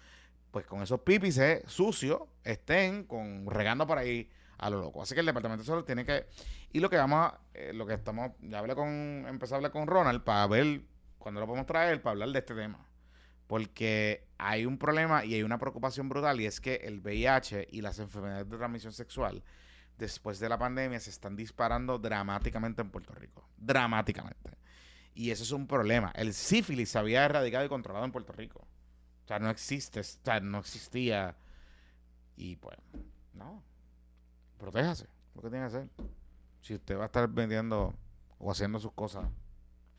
pues con esos pípices sucios estén con regando por ahí a lo loco. Así que el Departamento de Salud tiene que... Y lo que vamos a... eh, lo que estamos... Ya hablé con... Empecé a hablar con Ronald para ver cuando lo podemos traer para hablar de este tema. Porque hay un problema y hay una preocupación brutal y es que el VIH y las enfermedades de transmisión sexual después de la pandemia se están disparando dramáticamente en Puerto Rico. Dramáticamente. Y eso es un problema. El sífilis se había erradicado y controlado en Puerto Rico. O sea, no existe, o sea, no existía. Y pues, no. Protéjase. Lo que tiene que hacer. Si usted va a estar vendiendo o haciendo sus cosas,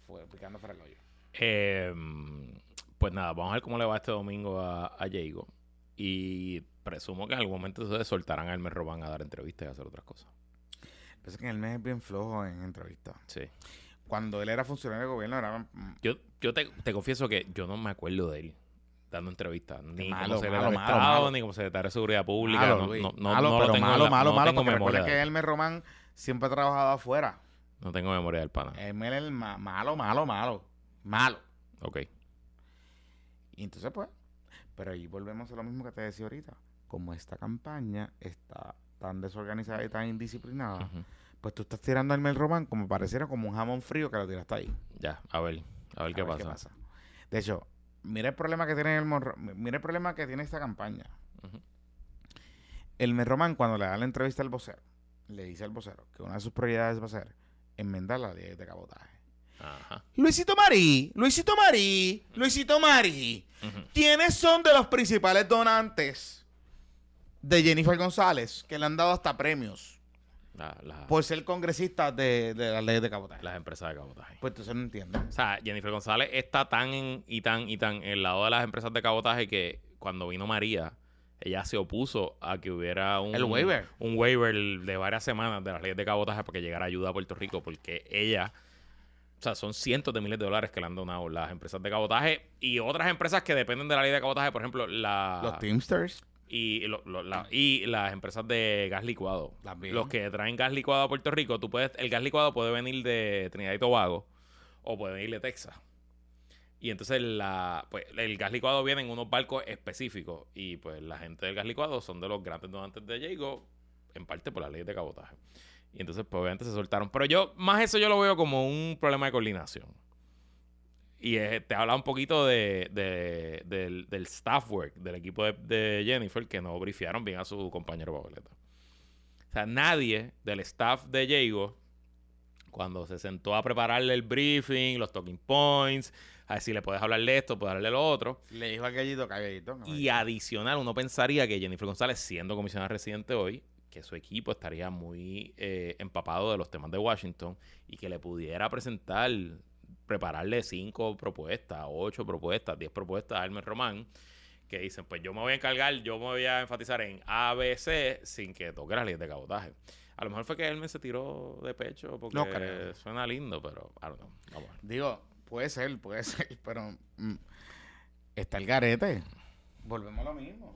fue picando fuera el hoyo. Eh, pues nada, vamos a ver cómo le va este domingo a, a Jago. Y presumo que en algún momento ustedes soltarán a Elmer Robán a dar entrevistas y a hacer otras cosas. Pensé que el mes es bien flojo en entrevistas. Sí. Cuando él era funcionario de gobierno, era. mm, Yo, yo te, te confieso que yo no me acuerdo de él dando entrevistas. Ni malo, como secretario malo, de Estado, malo. ni como secretario de Seguridad Pública. malo, no, no, malo, no lo pero tengo en malo, la- malo, no malo, tengo porque memoria. recuerda que Elmer Román siempre ha trabajado afuera. No tengo memoria del pana. Elmer es el ma- malo, malo, malo. Malo. Ok. Y entonces, pues, pero ahí volvemos a lo mismo que te decía ahorita. Como esta campaña está tan desorganizada y tan indisciplinada, Ujú. pues tú estás tirando a Elmer Román como pareciera como un jamón frío que lo tiraste ahí. Ya, a ver. A ver, A qué, ver pasa. De hecho, mira el problema que tiene el mira el problema que tiene esta campaña. Ujú. El Román, cuando le da la entrevista al vocero, le dice al vocero que una de sus prioridades va a ser enmendar la ley de cabotaje. Ajá. Luisito Marí, Luisito Marí, Luisito Marí. ¿Quiénes son de los principales donantes de Jennifer González que le han dado hasta premios La- la- por ser congresista de, de la ley de cabotaje? las empresas de cabotaje. Pues entonces no entiendo. O sea, Jennifer González está tan en- y tan y tan en el lado de las empresas de cabotaje que cuando vino María, ella se opuso a que hubiera un, El waiver. un waiver de varias semanas de las leyes de cabotaje para que llegara ayuda a Puerto Rico, porque ella, o sea, son cientos de miles de dólares que le han donado las empresas de cabotaje y otras empresas que dependen de la ley de cabotaje, por ejemplo, la Los Teamsters. Y, lo- lo- la- y las empresas de gas licuado. También. Los que traen gas licuado a Puerto Rico, tú puedes, el gas licuado puede venir de Trinidad y Tobago o puede venir de Texas. Y entonces la, pues, el gas licuado viene en unos barcos específicos. Y pues la gente del gas licuado son de los grandes donantes de Jago, en parte por la ley de cabotaje. Y entonces, pues obviamente se soltaron. Pero yo, más eso yo lo veo como un problema de coordinación. Y eh, te habla un poquito de, de- del, del staff work del equipo de, de Jennifer que no brifiaron bien a su compañero Pableta. O sea, nadie del staff de Jago, cuando se sentó a prepararle el briefing, los talking points, a ver si le puedes hablarle de esto, puedes hablarle lo otro. Le dijo a Gallito, caballito. Y adicional, uno pensaría que Jennifer González, siendo comisionada residente hoy, que su equipo estaría muy eh, empapado de los temas de Washington y que le pudiera presentar, prepararle cinco propuestas, ocho propuestas, diez propuestas a Hermes Román, que dicen, pues yo me voy a encargar, yo me voy a enfatizar en A, B, C, sin que toque las leyes de cabotaje. A lo mejor fue que Hermes se tiró de pecho porque No creo. suena lindo, pero I don't know. Vamos. Digo, puede ser, puede ser, pero mm, está el garete. Volvemos a lo mismo.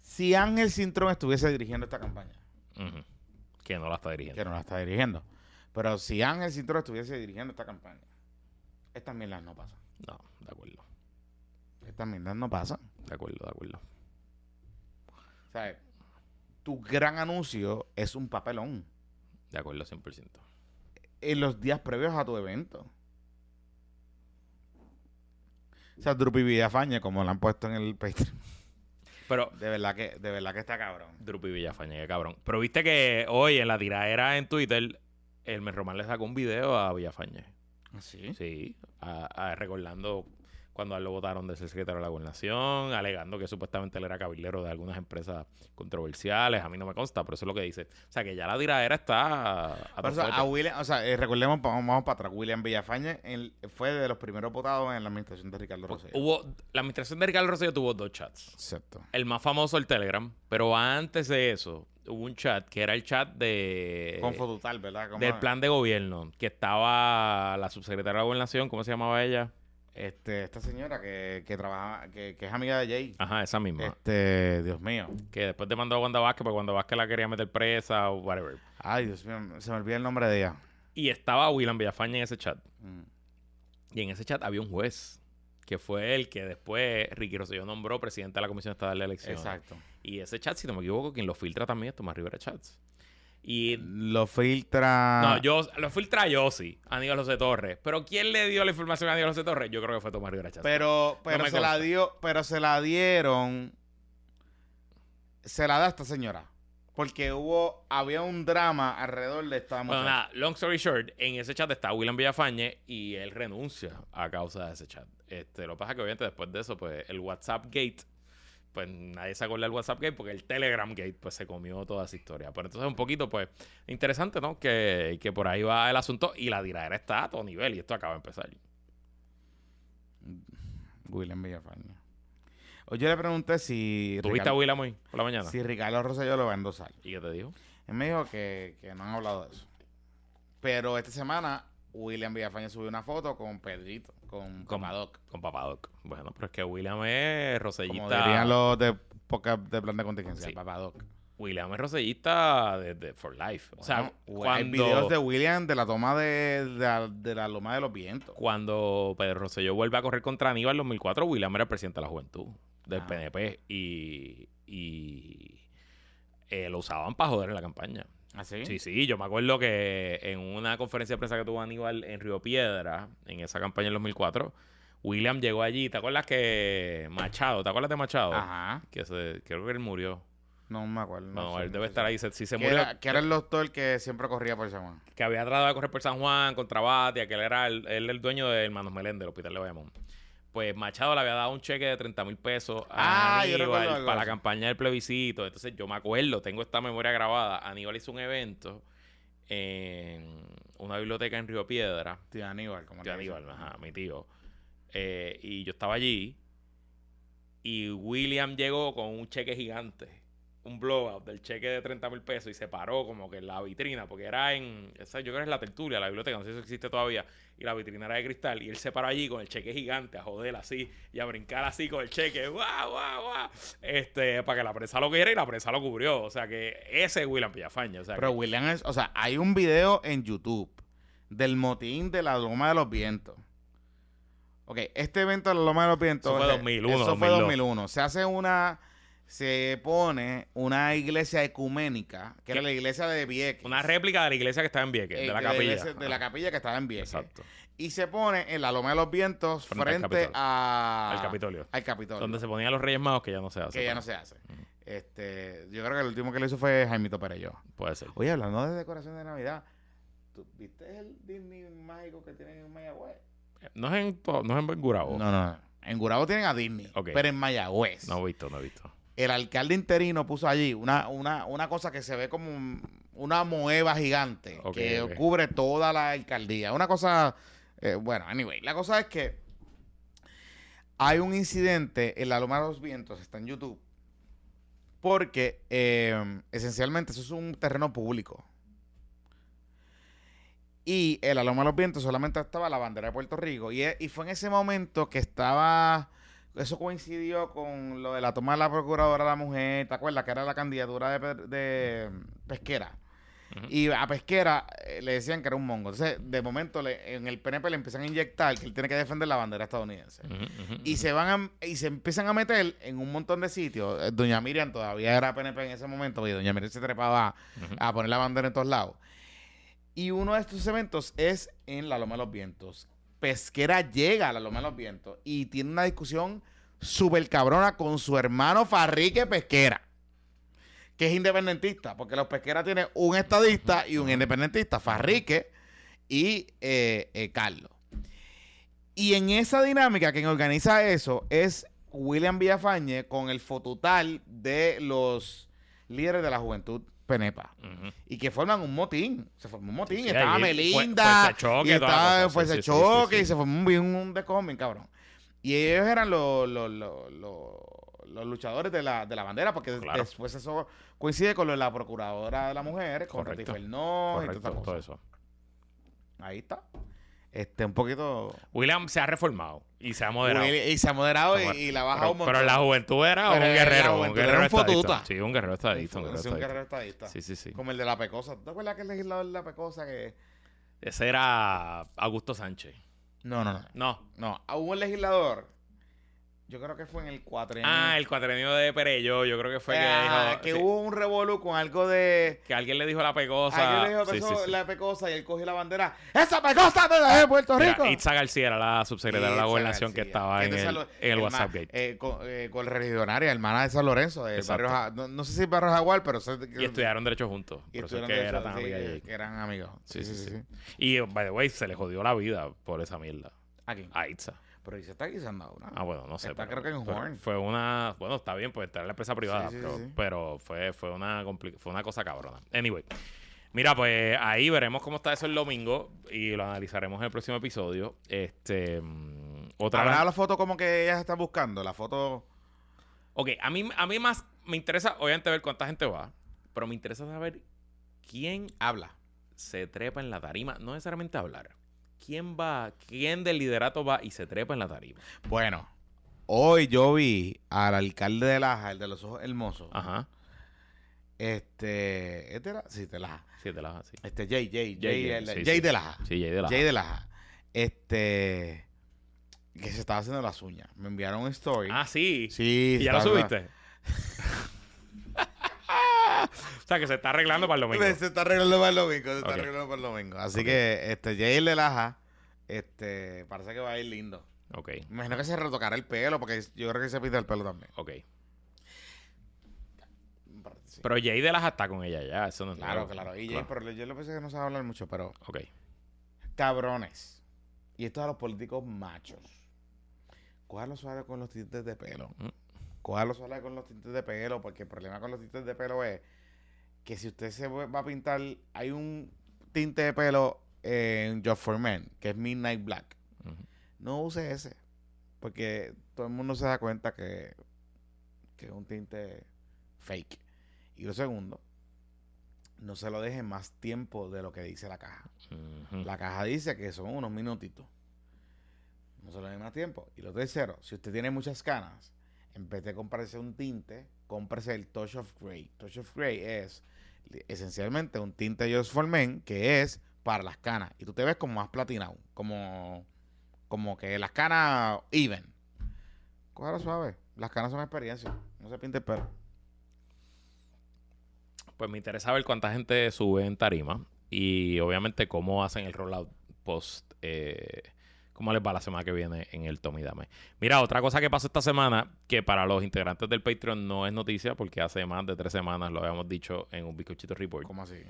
Si Ángel Cintrón estuviese dirigiendo esta campaña. Que no la está dirigiendo. que no la está dirigiendo, pero si Ángel Cintrón estuviese dirigiendo esta campaña, estas mierdas no pasan. No, de acuerdo. Estas mierdas no pasan. De acuerdo, de acuerdo. ¿Sabes? Tu gran anuncio es un papelón De acuerdo, 100%. en los días previos a tu evento. O sea, Drupi Villafañe, como lo han puesto en el Patreon. Pero, De verdad que, de verdad que está cabrón. Drupi Villafañe, qué cabrón. Pero viste que hoy en la tiradera en Twitter, el Román le sacó un video a Villafañe. ¿Sí? Sí, a- a- recordando cuando a él lo votaron de ser secretario de la gobernación, alegando que supuestamente él era cabildero de algunas empresas controversiales. A mí no me consta, pero eso es lo que dice. O sea, que ya la tiradera está a William, o sea, eh, recordemos, vamos, vamos para atrás. William Villafañe él fue de los primeros votados en la administración de Ricardo Rosselló. Hubo, la administración de Ricardo Rosselló tuvo dos chats. Exacto. El más famoso, el Telegram. Pero antes de eso, hubo un chat que era el chat de... Confo total, ¿verdad? ¿Cómo del es? plan de gobierno, que estaba la subsecretaria de la gobernación, ¿cómo se llamaba ella? Este, esta señora que, que trabaja, que, que es amiga de Jay. Ajá, esa misma. Este, Dios mío. Que después demandó a Wanda Vázquez, porque Wanda Vázquez la quería meter presa o whatever. Ay, Dios mío, se me olvida el nombre de ella. Y estaba William Villafañe en ese chat. Mm. Y en ese chat había un juez, que fue el que después Ricky Rosselló nombró presidente de la Comisión Estatal de Elecciones. Exacto. Y ese chat, si no me equivoco, quien lo filtra también es Tomás Rivera Chats. Y Lo filtra. No, yo lo filtra yo sí, Aníbal José Torres. Pero ¿quién le dio la información a Aníbal José Torres? Yo creo que fue Tomás Rivera Chávez. Pero, pero se la dio, pero se la dieron. Se la da esta señora. Porque hubo, había un drama alrededor de esta Bueno, mujer. nada, long story short, en ese chat está William Villafañe y él renuncia a causa de ese chat. Este, lo que pasa es que obviamente después de eso, pues el WhatsApp Gate, pues nadie se acuerda del WhatsApp Gate porque el Telegram Gate, pues se comió toda esa historia. Pero entonces un poquito, pues, interesante, ¿no? Que, que por ahí va el asunto y la tiradera está a todo nivel y esto acaba de empezar. William Villafañe. Hoy yo le pregunté si. ¿Tuviste a William hoy por la mañana? Si Ricardo Rosselló lo va a endosar. ¿Y qué te dijo? Él me dijo que, que no han hablado de eso. Pero esta semana, William Villafañe subió una foto con Pedrito, con, Con- Papadoc. Con Papadoc. Bueno, pero es que William es rosellista. Como dirían los de de plan de contingencia, Sí. Papadoc. William es rosellista de, de- for life. O sea, Bueno, hay cuando, videos de William de la toma de, de la, de la loma de los vientos. cuando Pedro Rosselló vuelve a correr contra Aníbal en 2004, William era el presidente de la juventud del Ah. PNP y, y eh, lo usaban para joder en la campaña. ¿Así? Sí, sí, yo me acuerdo que en una conferencia de prensa que tuvo Aníbal en Río Piedra, en esa campaña en 2004, William llegó allí. ¿Te acuerdas que Machado, ¿te acuerdas de Machado? Ajá. Que se, creo que él murió. No me acuerdo. No, sé, él no debe sé. estar ahí. Si se murió, era, que era el doctor que siempre corría por San Juan. que había tratado de correr por San Juan contra Batia, que él era el, él el dueño de Hermanos Meléndez, del hospital de Bayamón. Pues Machado le había dado un cheque de 30 mil pesos a Ah, Aníbal para la campaña del plebiscito. Entonces yo me acuerdo, tengo esta memoria grabada. Aníbal hizo un evento en una biblioteca en Río Piedra. Tío Aníbal, como Tío. Aníbal, ajá, mi tío. Eh, y yo estaba allí. Y William llegó con un cheque gigante. Un blowout del cheque de 30 mil pesos. Y se paró como que en la vitrina. Porque era en. esa- yo creo que es la tertulia, la biblioteca. No sé si eso existe todavía. Y la vitrina era de cristal. Y él se paró allí con el cheque gigante a joder así. Y a brincar así con el cheque. ¡Guau, guau, guau! Este, para que la prensa lo viera y la prensa lo cubrió. O sea que ese es William Villafaña. O sea Pero que- William es, o sea, hay un video en YouTube del motín de la Loma de los Vientos. Ok, este evento de la Loma de los Vientos. Eso fue eh, 2001, Eso fue 2002. 2001. Se hace una. Se pone una iglesia ecuménica, que era ¿Qué? la iglesia de Vieques. Una réplica de la iglesia que está en Vieques, eh, de la capilla. iglesia- de la capilla que estaba en Vieques. Exacto. Y se pone en la Loma de los Vientos Frente al frente, a... Al Capitolio. Al Capitolio. Donde se ponían los Reyes Magos, que ya no se hace. que ya pero no se hace. Este, yo creo que el último que lo hizo fue Jaimito Perello. Puede ser. Oye, hablando de decoración de Navidad, ¿tú viste el Disney mágico que tienen en Mayagüez? No es en, no es en Gurabo. No, no, no. En Gurabo tienen a Disney, pero en Mayagüez. No he visto, no he visto. El alcalde interino puso allí una, una, una cosa que se ve como un- una moeva gigante que cubre toda la alcaldía. Una cosa, eh, bueno, anyway, la cosa es que hay un incidente en la Loma de los Vientos, está en YouTube, porque eh, esencialmente eso es un terreno público. Y en la Loma de los Vientos solamente estaba la bandera de Puerto Rico. Y, e- y fue en ese momento que estaba. Eso coincidió con lo de la toma de la procuradora de la mujer. ¿Te acuerdas? Que era la candidatura de, de Pesquera. Y a Pesquera eh, le decían que era un mongo. Entonces, de momento, le- en el PNP le empiezan a inyectar que él tiene que defender la bandera estadounidense. Y se van a- y se empiezan a meter en un montón de sitios. Eh, Doña Miriam todavía era PNP en ese momento, y Doña Miriam se trepaba a poner la bandera en todos lados. Y uno de estos eventos es en la Loma de los Vientos. Pesquera llega a la Loma de los Vientos y tiene una discusión súper cabrona con su hermano Farrique Pesquera, que es independentista, porque los Pesquera tienen un estadista y un independentista, Farrique y eh, eh, Carlos. Y en esa dinámica, quien organiza eso es William Villafañe con el fotutal de los líderes de la juventud Penepa y que forman un motín. Se formó un motín. Sí, y estaba ahí fue- Melinda. fuerza choque, y estaba Sí, Choque. sí. Y se formó un, un descojón bien cabrón. Y ellos eran los, los, los, luchadores de la, de la bandera, porque Claro. después eso coincide con lo de la procuradora de la mujer, con Correcto. Fernó y toda todo eso. Ahí está. Este, un poquito. William se ha reformado y se ha moderado. Will- Y se ha moderado y, la ha bajado un montón. pero en la juventud era Pero un guerrero. Un guerrero era un. Sí, un guerrero estadista. Un Sí, guerrero un guerrero estadista. Sí, sí, sí. Como el de la Pecosa. ¿Te acuerdas que el legislador de la Pecosa que.? Ese era Augusto Sánchez. No, no, no. No. No, hubo un legislador. Yo creo que fue en el cuatrenio. Ah, el cuatrenio de Perello. Yo creo que fue que Ah, dijo. que sí, hubo un revolú con algo de. que alguien le dijo la pegosa. Alguien le dijo Sí, sí, la pecosa y él cogió la bandera. ¡Esa pecosa me la de Puerto Mira, Rico! Itza García era la subsecretaria de la gobernación que estaba en el, en WhatsApp Gate. eh, con, eh, con la regidionaria, hermana de San Lorenzo, del barrio Ja- no, no sé si barrio Jaguar, pero sé que- y estudiaron Derecho juntos. y Por eso es que de era hecho, tan sí, amiga de que, eran amigos. Sí, sí, sí. sí. Y, by the way, se le jodió la vida por esa mierda. Aquí. A Itza. Pero ahí se está guisando ahora. Ah, bueno, no sé. Está pero- creo que en Horn. Fue una. Bueno, está bien, pues estar en la empresa privada, Sí, sí, pero, sí. pero fue, fue, una fue una cosa cabrona. Anyway. Mira, pues ahí veremos cómo está eso el domingo y lo analizaremos en el próximo episodio. Este. mm, otra ¿Habrá la foto como que ellas están buscando? La foto. Ok, a mí, a mí más me interesa, obviamente, ver cuánta gente va, pero me interesa saber quién Habla. se trepa en la tarima, no necesariamente hablar. ¿Quién va, quién del liderato va y se trepa en la tarima? Bueno, hoy yo vi al alcalde de Laja, el de los ojos hermosos. Ajá. Este. ¿Este era? Sí, de Laja. Sí, te la sí. Este, Jay, Jay, Jay, Jay, sí, Jay sí. de Laja. Sí, Jay de la. Jay de Laja. Este. Que se estaba haciendo las uñas. Me enviaron un story. Ah, sí. sí. ¿Y ya lo subiste? o sea, que se está arreglando para el domingo. Se está arreglando para el domingo. Se está arreglando para el domingo. Así que, este, Jay de Laja. Este. Parece que va a ir lindo. Ok, imagino que se retocará el pelo, porque yo creo que se pinta el pelo también. ok. Sí. Pero Jay de las está con ella ya, eso no es Claro, claro. Y Jay, Claro. pero yo lo pensé que no sabe hablar mucho, pero Ok. cabrones. Y esto es a los políticos machos. Cójalo suave con los tintes de pelo. Mm. Cójalo suave con los tintes de pelo, porque el problema con los tintes de pelo es que si usted se va a pintar, hay un tinte de pelo en Job for Men, que es Midnight Black. No use ese, porque todo el mundo se da cuenta que, que es un tinte fake. Y lo segundo, no se lo deje más tiempo de lo que dice la caja. La caja dice que son unos minutitos. No se lo den más tiempo. Y lo tercero, si usted tiene muchas canas, en vez de comprarse un tinte, cómprese el Touch of Grey. Touch of Grey es esencialmente un tinte Just for Men que es para las canas. Y tú te ves como más platinado. Como, como que las canas even. Cógalo suave. Las canas son experiencia. No se pinte el pelo. pues me interesa ver cuánta gente sube en tarima y obviamente cómo hacen el rollout post, eh, cómo les va la semana que viene en el Tommy Dame. Mira, otra cosa que pasó esta semana, que para los integrantes del Patreon no es noticia, porque hace más de tres semanas lo habíamos dicho en un bizcochito report, ¿Cómo así?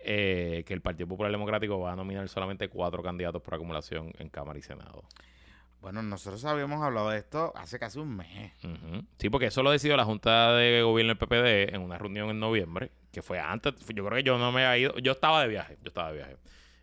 eh, que el Partido Popular Democrático va a nominar solamente cuatro candidatos por acumulación en Cámara y Senado. Bueno, nosotros habíamos hablado de esto hace casi un mes. Sí, porque eso lo decidió la Junta de Gobierno del PPD en una reunión en noviembre, que fue antes, yo creo que yo no me había ido, yo estaba de viaje, yo estaba de viaje.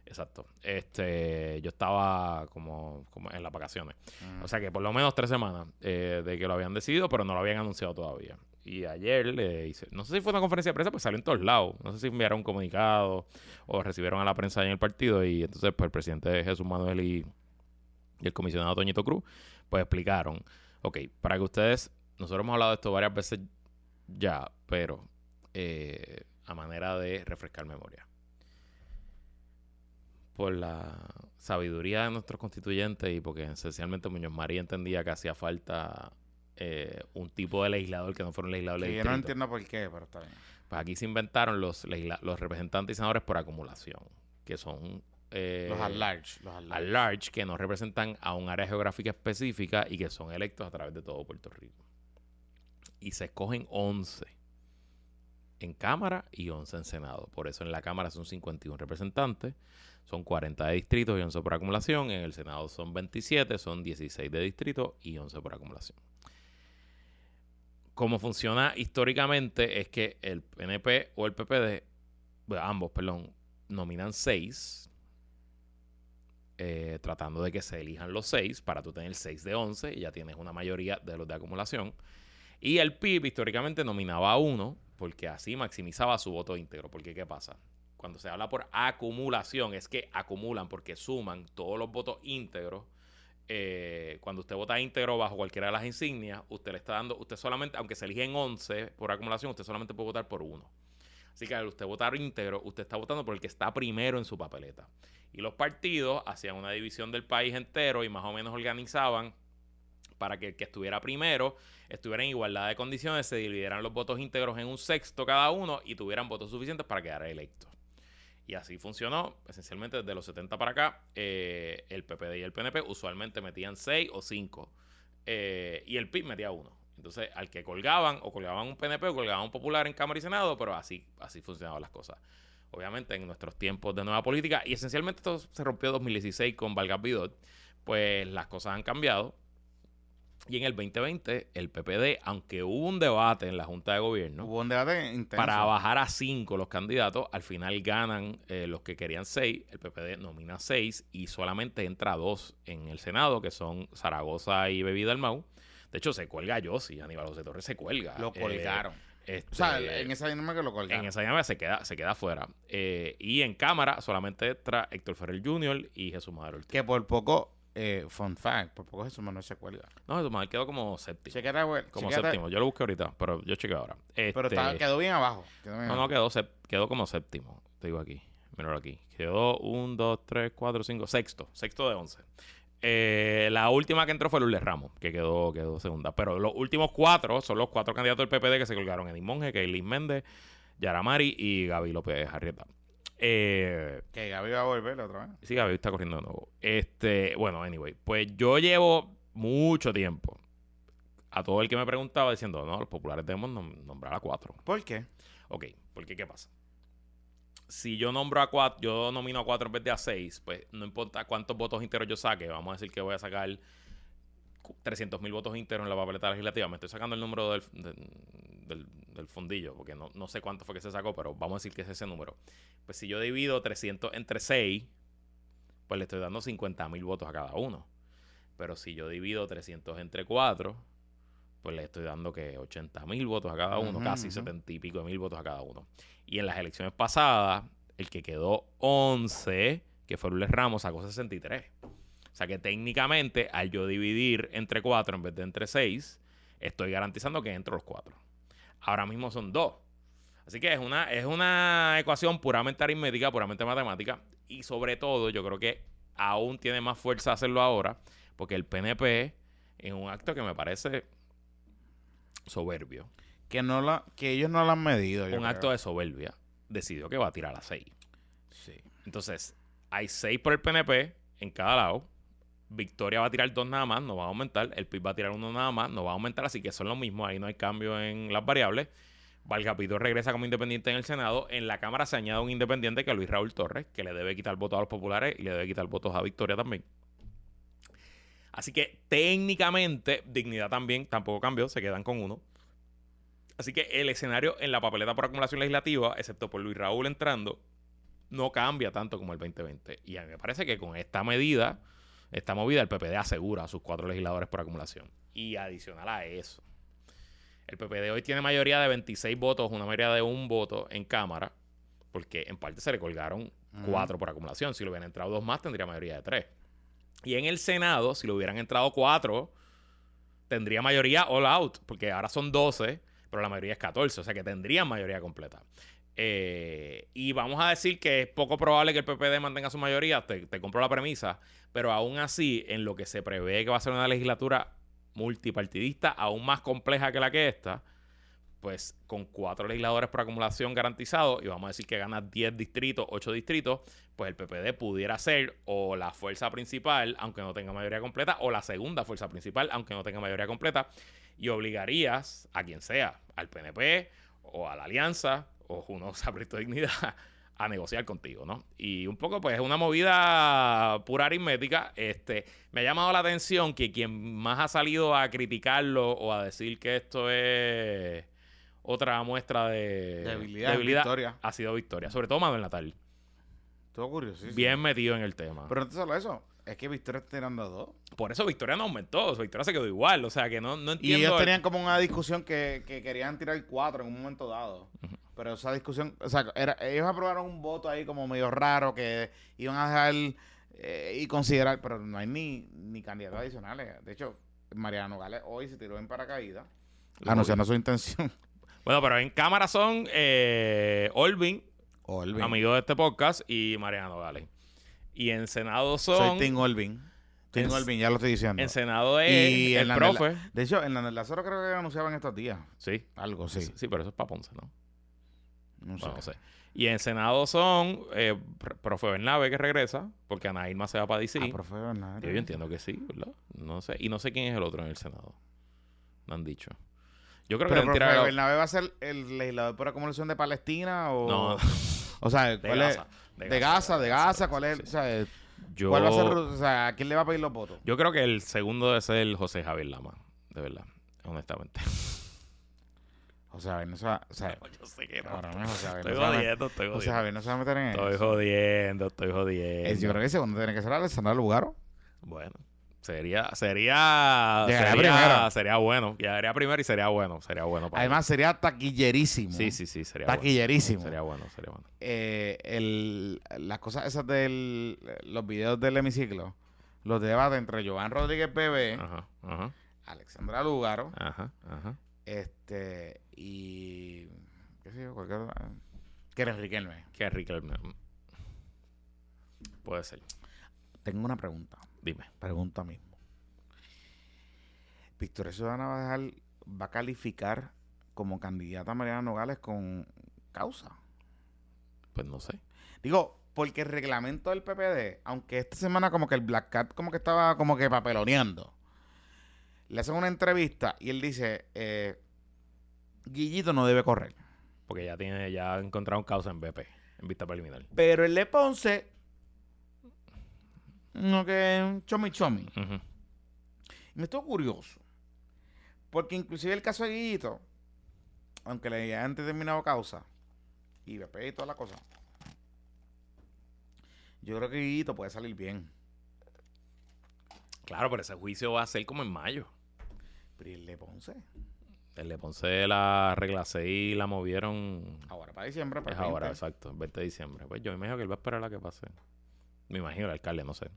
Exacto. Este, yo estaba como, como en las vacaciones. Mm. O sea que por lo menos tres semanas eh, de que lo habían decidido, pero no lo habían anunciado todavía. Y ayer le hice, no sé si fue una conferencia de prensa, pues salió en todos lados. No sé si enviaron un comunicado o recibieron a la prensa en el partido. Y entonces, pues el presidente Jesús Manuel y, y el comisionado Toñito Cruz, pues explicaron, ok, para que ustedes, nosotros hemos hablado de esto varias veces ya, pero eh, a manera de refrescar memoria. Por la sabiduría de nuestros constituyentes y porque esencialmente Muñoz María entendía que hacía falta eh, un tipo de legislador que no fuera un legislador de yo no entiendo por qué, pero está bien. Pues aquí se inventaron los, los representantes y senadores por acumulación, que son eh, los at large. Los at at large. large, que no representan a un área geográfica específica y que son electos a través de todo Puerto Rico. Y se escogen 11 en Cámara y 11 en Senado. Por eso en la Cámara son 51 representantes, son 40 de distritos y 11 por acumulación. En el Senado son 27, son 16 de distrito y 11 por acumulación. Como funciona históricamente es que el PNP o el PPD, ambos, perdón, nominan 6 eh, tratando de que se elijan los 6 para tú tener 6 de 11 y ya tienes una mayoría de los de acumulación. Y el PIB históricamente nominaba a uno porque así maximizaba su voto íntegro. Porque ¿qué pasa? Cuando se habla por acumulación es que acumulan porque suman todos los votos íntegros. Eh, cuando usted vota íntegro bajo cualquiera de las insignias, usted le está dando, usted solamente, aunque se eligen 11 por acumulación, usted solamente puede votar por uno. Así que al usted votar íntegro, usted está votando por el que está primero en su papeleta. Y los partidos hacían una división del país entero y más o menos organizaban para que el que estuviera primero estuviera en igualdad de condiciones, se dividieran los votos íntegros en un sexto cada uno y tuvieran votos suficientes para quedar electos. Y así funcionó, esencialmente desde los 70 para acá, eh, el PPD y el PNP usualmente metían 6 o 5 y el PIB metía uno. Entonces, al que colgaban, o colgaban un PNP o colgaban un popular en Cámara y Senado, pero así, así funcionaban las cosas. Obviamente, en nuestros tiempos de nueva política, y esencialmente esto se rompió en 2016 con Vargas Vidot, pues las cosas han cambiado. Y en el 2020, el PPD, aunque hubo un debate en la Junta de Gobierno, Hubo un debate intenso. para bajar a 5 los candidatos, al final ganan eh, los que querían 6, el PPD nomina 6 y solamente entra 2 en el Senado, que son Zaragoza y Bebida Almau. De hecho, se cuelga Yossi, Aníbal José Torres se cuelga. Lo Eh, colgaron. este, o sea, en esa dinámica lo colgaron. en esa llamada se queda, se queda fuera. Eh, y en Cámara solamente entra Héctor Ferrer Jr. y Jesús Madero Ortiz. Que por poco, eh, fun fact, por poco Jesús Manuel se cuelga. No, Jesús Madero quedó como séptimo. Chequete, güey, como séptimo. Yo lo busqué ahorita, pero yo chequeo ahora. Pero Este, quedó bien abajo. quedó bien No, no, quedó, sep- quedó como séptimo. Te digo aquí. Míralo aquí. Quedó un, dos, tres, cuatro, cinco, sexto. Sexto de once. Eh, la última que entró fue Lourdes Ramos, que quedó, quedó segunda. Pero los últimos cuatro son los cuatro candidatos del PPD que se colgaron. Edith Monge, Keilin Méndez, Yaramari y Gaby López Arrieta. Eh, Que Gaby va a volver otra vez. sí, Gaby está corriendo de nuevo. Este, bueno, anyway. Pues yo llevo mucho tiempo a todo el que me preguntaba diciendo, no, los populares debemos nom- nombrar a cuatro. ¿Por qué? Ok, porque ¿qué pasa? Si yo nombro a cuatro, yo nomino a cuatro en vez de a seis, pues no importa cuántos votos íntegros yo saque, vamos a decir que voy a sacar 300 mil votos íntegros en la papeleta legislativa. Me estoy sacando el número del, del, del- fundillo, porque no, no sé cuánto fue que se sacó, pero vamos a decir que es ese número. Pues si yo divido 300 entre 6, pues le estoy dando 50 mil votos a cada uno. Pero si yo divido 300 entre 4, pues le estoy dando que 80 mil votos a cada uno, Ujú, casi ujú. 70 y pico de mil votos a cada uno. Y en las elecciones pasadas, el que quedó 11, que fue Luis Ramos, sacó 63. O sea que técnicamente, al yo dividir entre 4 en vez de entre 6, estoy garantizando que entro los 4. Ahora mismo son 2. Así que es una, es una ecuación puramente aritmética, puramente matemática. Y sobre todo, yo creo que aún tiene más fuerza hacerlo ahora, porque el PNP, en un acto que me parece soberbio, Que, no la, que ellos no la han medido. yo un creo. acto de soberbia, decidió que va a tirar a 6. Sí. Entonces, hay 6 por el PNP en cada lado. Victoria va a tirar dos nada más, no va a aumentar. El PIB va a tirar uno nada más, no va a aumentar. Así que son lo mismo, ahí no hay cambio en las variables. Valgapito regresa como independiente en el Senado. En la Cámara se añade un independiente que es Luis Raúl Torres, que le debe quitar votos a los populares y le debe quitar votos a Victoria también. Así que técnicamente, Dignidad también tampoco cambió, se quedan con uno. Así que el escenario en la papeleta por acumulación legislativa, excepto por Luis Raúl entrando, no cambia tanto como el 2020. Y a mí me parece que con esta medida, esta movida, el PPD asegura a sus cuatro legisladores por acumulación. Y adicional a eso, el PPD hoy tiene mayoría de 26 votos, una mayoría de un voto en Cámara, porque en parte se le colgaron cuatro por acumulación. Si le hubieran entrado dos más, tendría mayoría de tres. Y en el Senado, si le hubieran entrado cuatro, tendría mayoría all out, porque ahora son 12, pero la mayoría es 14, o sea que tendrían mayoría completa. Eh, y vamos a decir que es poco probable que el PPD mantenga su mayoría, te, te compro la premisa, pero aún así, en lo que se prevé que va a ser una legislatura multipartidista, aún más compleja que la que esta, pues con cuatro legisladores por acumulación garantizados, y vamos a decir que gana 10 distritos, 8 distritos, pues el PPD pudiera ser o la fuerza principal, aunque no tenga mayoría completa, o la segunda fuerza principal, aunque no tenga mayoría completa, y obligarías a quien sea, al PNP o a la Alianza o uno Sabrito Dignidad a negociar contigo, ¿no? Y un poco, pues, es una movida pura aritmética. Este, me ha llamado la atención que quien más ha salido a criticarlo o a decir que esto es otra muestra de Debilidad, Victoria. ha sido Victoria. Sobre todo Manuel Natal. Todo curioso. Bien metido en el tema. Pero no solo eso. Es que Victoria está tirando a dos. Por eso Victoria no aumentó. Victoria se quedó igual. O sea, que no, no Y entiendo... ellos el- tenían como una discusión que, que querían tirar cuatro en un momento dado. Pero esa discusión, o sea, era- ellos aprobaron un voto ahí como medio raro que iban a dejar eh, y considerar, pero no hay ni, ni candidatos adicionales. De hecho, Mariano Nogales hoy se tiró en paracaídas, Lo anunciando su intención. Bueno, pero en cámara son eh, Olvin, Olvin. amigo de este podcast, y Mariano Gale. Y en Senado Soy son... Tim Olvin. Tim Olvin, ya lo estoy diciendo. En Senado es Y el La- profe. De hecho, en la Lázaro creo que anunciaban estos días. Sí. Algo, sí. Sí, pero eso es para Ponce, ¿no? No sé. Bueno, no sé. Y en Senado son eh, pr- profe Bernabe que regresa, porque Ana Irma se va para DC. Ah, profe Bernal. Yo, yo entiendo que sí, ¿verdad? No sé. Y no sé quién es el otro en el Senado. No han dicho. Yo creo Pero que profe tirar... Bernabé va a ser el legislador por acumulación de Palestina o... No, O sea, de ¿cuál Gaza. De Gaza, de Gaza, ¿cuál es? sí. O sea, Yo... ¿cuál va a ser? O sea, ¿a quién le va a pedir los votos? Yo creo que el segundo debe ser José Javier Lama, de verdad, honestamente. O sea, no se va, o sea, Yo sé que no. sea, Estoy no jodiendo, estoy o sea, jodiendo. Javier no se va a meter en Estoy eso. jodiendo, estoy jodiendo. Eh, Yo creo que el segundo tiene que ser Alessandra Lugaro. Bueno, sería, sería, Llegaría sería, primero. sería bueno. Llegaría primero y sería bueno, sería bueno. para Además, sería taquillerísimo. sí, sí, sí, sería bueno. Taquillerísimo. Sería bueno, sería bueno. Eh, el, las cosas esas de los videos del hemiciclo, los debates entre Joan Rodríguez Bebé, Ajá, ajá, Alexandra Lugaro, ajá, ajá. Este, y. ¿Qué sé yo? Cualquier. Que era Enrique Elme. Qué rico. el- Puede ser. Tengo una pregunta. Dime. Pregunta mismo. Victoria Ciudadana va a dejar, va a calificar como candidata a Mariana Nogales con causa. Pues no sé. Digo, porque el reglamento del PPD, aunque esta semana como que el Black Cat como que estaba como que papeloneando, le hacen una entrevista y él dice, eh, Guillito no debe correr. Porque ya tiene, ya ha encontrado un causa en BP, en vista preliminar. Pero el de Ponce, no que chomi chomi. Me estuvo curioso. Porque inclusive el caso de Guillito, aunque le hayan determinado causa, y BP y toda la cosa, yo creo que Guillito puede salir bien. Claro, pero ese juicio va a ser como en mayo. Pero ¿y el de Ponce, El de Ponce la regla 6 la movieron. ahora para diciembre, para Es ahora, 20. exacto, el 20 de diciembre. Pues yo me imagino que él va a esperar a que pase. Me imagino el alcalde, no sé.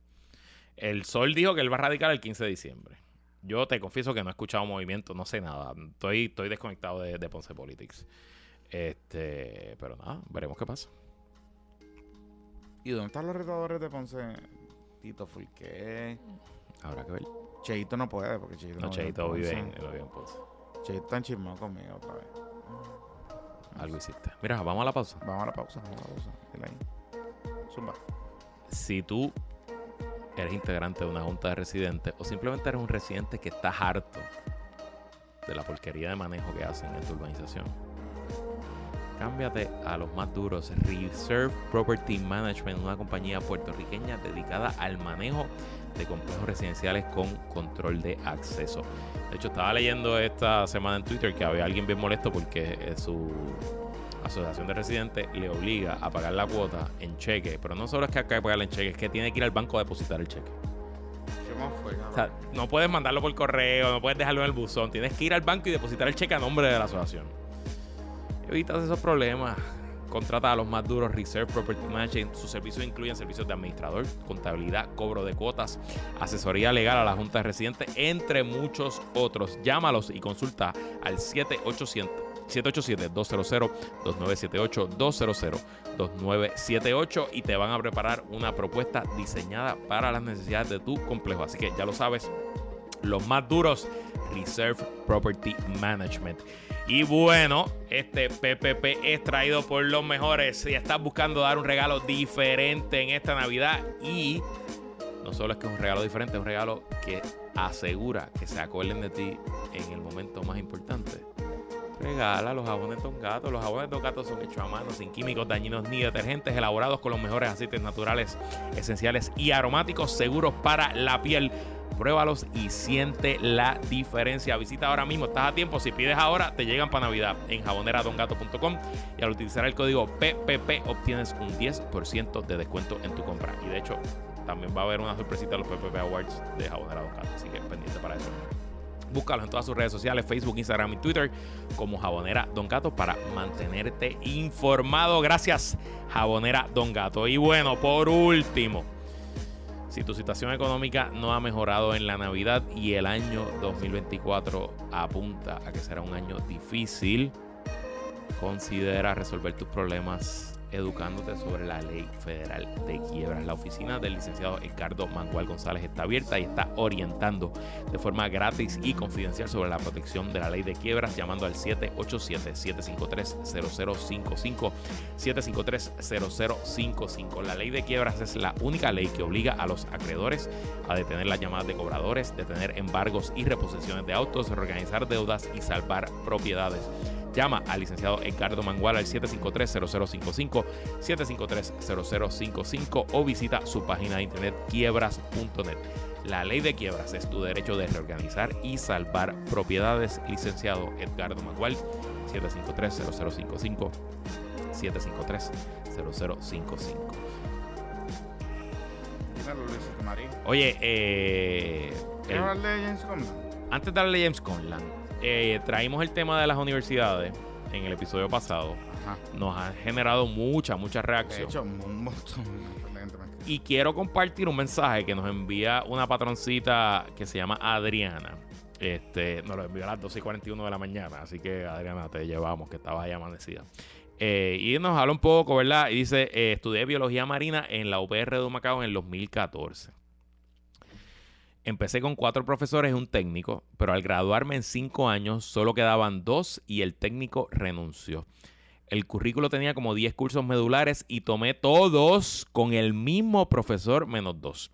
El Sol dijo que él va a radicar el 15 de diciembre. Yo te confieso que no he escuchado movimiento, no sé nada. Estoy, estoy desconectado de, de Ponce Politics. Este, pero nada, veremos qué pasa. ¿Y dónde están los retadores de Ponce? Tito Fulqué. Habrá que ver. Cheito no puede, porque Cheito No, en Cheito vive en, él vive en Ponce. Che, están chismados conmigo otra vez. Algo hiciste. Mira, vamos a la pausa. Vamos a la pausa, vamos a la pausa. Dile ahí. Zumba. Si tú eres integrante de una junta de residentes o simplemente eres un residente que estás harto de la porquería de manejo que hacen en tu urbanización, cámbiate a los más duros. Reserve Property Management, una compañía puertorriqueña dedicada al manejo de complejos residenciales con control de acceso. De hecho, estaba leyendo esta semana en Twitter que había alguien bien molesto porque eh, su asociación de residentes le obliga a pagar la cuota en cheque. Pero no solo es que hay que pagarla en cheque, es que tiene que ir al banco a depositar el cheque. ¿Qué más fue, O sea, no puedes mandarlo por correo, no puedes dejarlo en el buzón. Tienes que ir al banco y depositar el cheque a nombre de la asociación. Evitas esos problemas. Contrata a los más duros Reserve Property Management. Sus servicios incluyen servicios de administrador, contabilidad, cobro de cuotas, asesoría legal a la Junta de Residentes, entre muchos otros. Llámalos y consulta al 7800 787-200-2978-200-2978 y te van a preparar una propuesta diseñada para las necesidades de tu complejo. Así que ya lo sabes, los más duros, Reserve Property Management. Y bueno, este PPP es traído por los mejores. Si estás buscando dar un regalo diferente en esta Navidad y no solo es que es un regalo diferente, es un regalo que asegura que se acuerden de ti en el momento más importante. Regala los jabones Don Gato. Los jabones Don Gato son hechos a mano, sin químicos dañinos ni detergentes, elaborados con los mejores aceites naturales, esenciales y aromáticos, seguros para la piel. Pruébalos y siente la diferencia. Visita ahora mismo, estás a tiempo. Si pides ahora, te llegan para Navidad en jaboneradongato.com y al utilizar el código PPP obtienes un 10% de descuento en tu compra. Y de hecho, también va a haber una sorpresita de los PPP Awards de Jabonera Don Gato. Así que pendiente para eso. Búscalos en todas sus redes sociales, Facebook, Instagram y Twitter como Jabonera Don Gato para mantenerte informado. Gracias, Jabonera Don Gato. Y bueno, por último, si tu situación económica no ha mejorado en la Navidad y el año 2024 apunta a que será un año difícil, considera resolver tus problemas educándote sobre la ley federal de quiebras. La oficina del licenciado Ricardo Mangual González está abierta y está orientando de forma gratis y confidencial sobre la protección de la ley de quiebras llamando al 787-753-0055. 753-0055. La ley de quiebras es la única ley que obliga a los acreedores a detener las llamadas de cobradores, detener embargos y reposiciones de autos, reorganizar deudas y salvar propiedades. Llama al licenciado Ricardo Mangual al 753-0055, 753-0055 o visita su página de internet quiebras.net. La ley de quiebras es tu derecho de reorganizar y salvar propiedades. Licenciado Edgardo Mangual, 753-0055, 753-0055. Dímelo, Luisito Marín. Oye, eh, ¿Quieres el- de antes de darle a James Conlan, eh, traímos el tema de las universidades en el episodio pasado. Ajá. Nos ha generado mucha, mucha De reacción. hecho, un montón. Y quiero compartir un mensaje que nos envía una patroncita que se llama Adriana. Este, nos lo envió a las 12 y 41 de la mañana. Así que, Adriana, te llevamos, que estabas ahí amanecida. Eh, y nos habla un poco, ¿verdad? Y dice: eh, Estudié biología marina en la UPR de Humacao en el 2014. Empecé con cuatro profesores y un técnico, pero al graduarme en cinco años solo quedaban dos y el técnico renunció. El currículo tenía como 10 cursos medulares y tomé todos con el mismo profesor menos dos.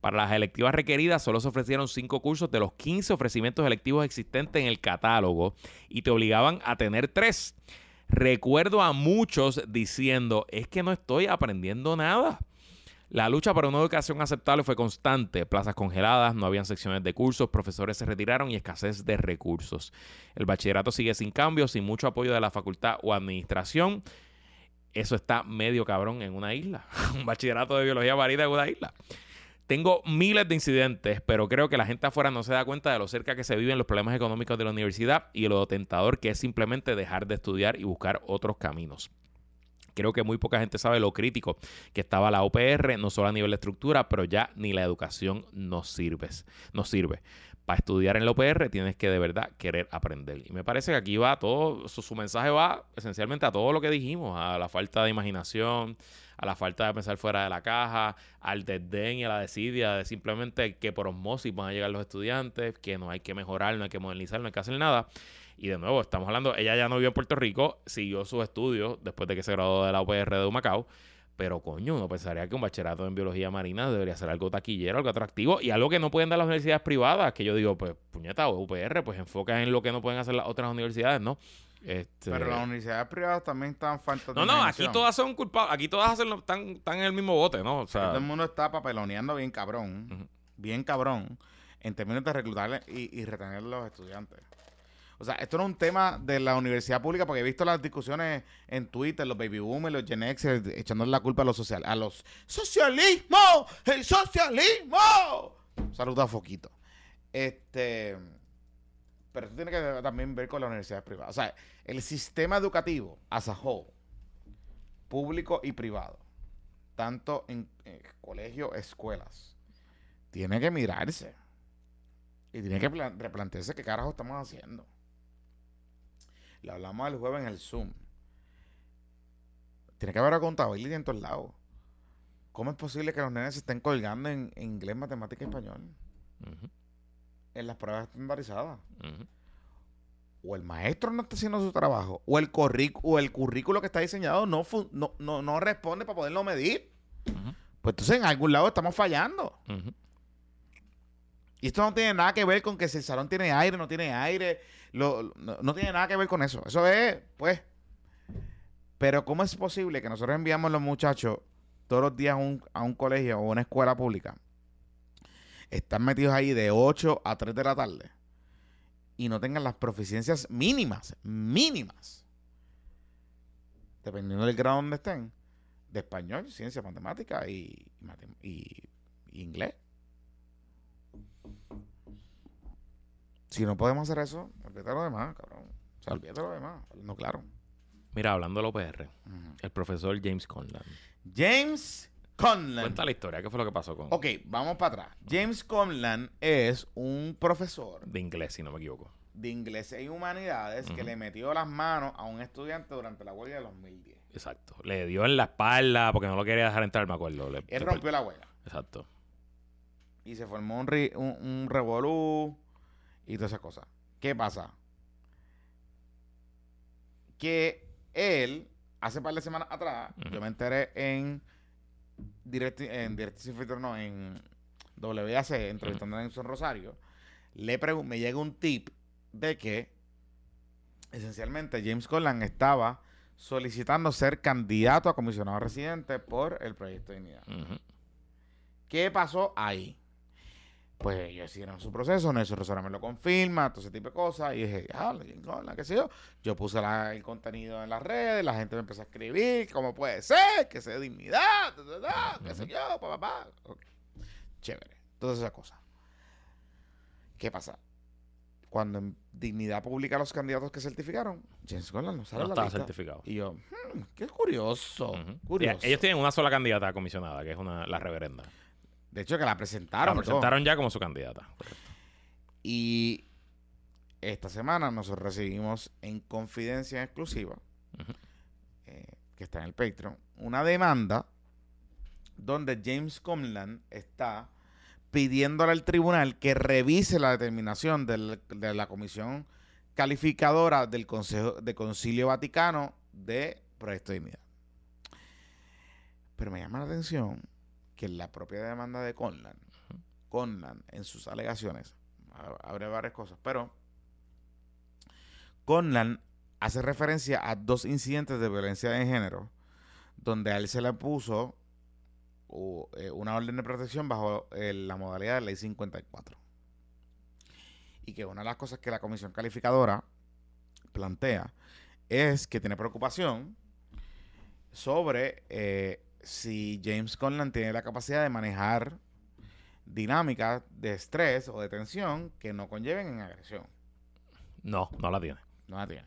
Para las electivas requeridas solo se ofrecieron 5 cursos de los 15 ofrecimientos electivos existentes en el catálogo y te obligaban a tener 3. Recuerdo a muchos diciendo, es que no estoy aprendiendo nada. La lucha para una educación aceptable fue constante. Plazas congeladas, no habían secciones de cursos, profesores se retiraron y escasez de recursos. El bachillerato sigue sin cambio, sin mucho apoyo de la facultad o administración. Eso está medio cabrón en una isla. Un bachillerato de biología marina en una isla. Tengo miles de incidentes, pero creo que la gente afuera no se da cuenta de lo cerca que se viven los problemas económicos de la universidad y lo tentador que es simplemente dejar de estudiar y buscar otros caminos. Creo que muy poca gente sabe lo crítico que estaba la UPR, no solo a nivel de estructura, pero ya ni la educación nos sirve. Nos sirve. Para estudiar en la UPR tienes que de verdad querer aprender. Y me parece que aquí va todo, su, su mensaje va esencialmente a todo lo que dijimos, a la falta de imaginación, a la falta de pensar fuera de la caja, al desdén y a la desidia de simplemente que por osmosis van a llegar los estudiantes, que no hay que mejorar, no hay que modernizar, no hay que hacer nada. Y de nuevo, estamos hablando, ella ya no vivió en Puerto Rico, siguió sus estudios después de que se graduó de la UPR de Humacao. Pero coño, uno pensaría que un bachillerato en biología marina debería ser algo taquillero, algo atractivo y algo que no pueden dar las universidades privadas. Que yo digo, pues, puñeta, o UPR, pues enfoca en lo que no pueden hacer las otras universidades, ¿no? Este... Pero las universidades privadas también están falta de No, no, aquí todas son culpables. Aquí todas hacen lo- están, están en el mismo bote, ¿no? O sea, Todo el mundo está papeloneando bien cabrón. Bien cabrón. En términos de reclutar y, y retener a los estudiantes. O sea, esto no es un tema de la universidad pública porque he visto las discusiones en Twitter, los baby boomers, los Gen Xers, echándole la culpa a los social, a los socialismo, el socialismo. Saludos a Foquito. Este, pero esto tiene que también ver con las universidades privadas. O sea, el sistema educativo as a whole, público y privado, tanto en eh, colegios, escuelas, tiene que mirarse. Y tiene que plan- replantearse qué carajo estamos haciendo. Le hablamos el jueves en el Zoom. Tiene que haber contabilidad en todos lados. ¿Cómo es posible que los nenes se estén colgando en, en inglés, matemática y español? En las pruebas estandarizadas. O el maestro no está haciendo su trabajo. O el, curric- o el currículo que está diseñado no, no, no, no responde para poderlo medir. Pues entonces en algún lado estamos fallando. Y esto no tiene nada que ver con que si el salón tiene aire, no tiene aire. Lo- no, no tiene nada que ver con eso. Eso es, pues. Pero ¿cómo es posible que nosotros enviamos a los muchachos todos los días a un, a un colegio o una escuela pública? Están metidos ahí de 8 a 3 de la tarde. Y no tengan las proficiencias mínimas, mínimas. Dependiendo del grado donde estén. De español, ciencia, matemática y, matem- y- y inglés. Si no podemos hacer eso, olvídate lo demás, cabrón. O sea, olvídate de lo demás. No, claro. Mira, hablando de la UPR, el profesor James Conlan. James Conlan. Cuenta la historia, ¿qué fue lo que pasó con Ok, vamos para atrás. James Conlan es un profesor de inglés, si no me equivoco? de inglés y humanidades que Ujú. le metió las manos a un estudiante durante la huelga de 2010. Exacto. Le dio en la espalda porque no lo quería dejar entrar, me acuerdo. Le- Él rompió la huelga Exacto. y se formó un, ri- un, un revolú y todas esas cosas. ¿Qué pasa? Que él, hace par de semanas atrás, yo me enteré en Direct, en Direct no, en WAC, entrevistando a Nelson Rosario, le me llega un tip de que esencialmente James Conlan estaba solicitando ser candidato a comisionado residente por el proyecto de Dignidad. ¿Qué pasó ahí? Pues ellos hicieron su proceso, Nelson Rosario me lo confirma, todo ese tipo de cosas. Y dije, ah, la qué sé yo. Yo puse la- el contenido en las redes, la gente me empezó a escribir, ¿cómo puede ser? Que sea dignidad, qué sé yo, papá, papá. Ok. Chévere, todas esas cosas. ¿Qué pasa? Cuando en Dignidad publica los candidatos que certificaron, James Conlan no sale No la lista. certificado. Y yo, hmm, qué curioso, curioso. Ellos tienen una sola candidata comisionada, que es una, la reverenda. De hecho, que la La presentaron. todo. presentaron ya como su candidata. Y esta semana nosotros recibimos en confidencia exclusiva, eh, que está en el Patreon, una demanda donde James Conlan está pidiéndole al tribunal que revise la determinación del- de la comisión calificadora del Consejo de Concilio Vaticano de Proyecto de Dignidad. Pero me llama la atención que en la propia demanda de Conlan, Conlan en sus alegaciones, abre varias cosas, pero Conlan hace referencia a dos incidentes de violencia de género donde a él se le puso eh, una orden de protección bajo eh, la modalidad de ley 54. Y que una de las cosas que la comisión calificadora plantea es que tiene preocupación sobre eh, si James Conlan tiene la capacidad de manejar dinámicas de estrés o de tensión que no conlleven en agresión. No, no la tiene. No la tiene.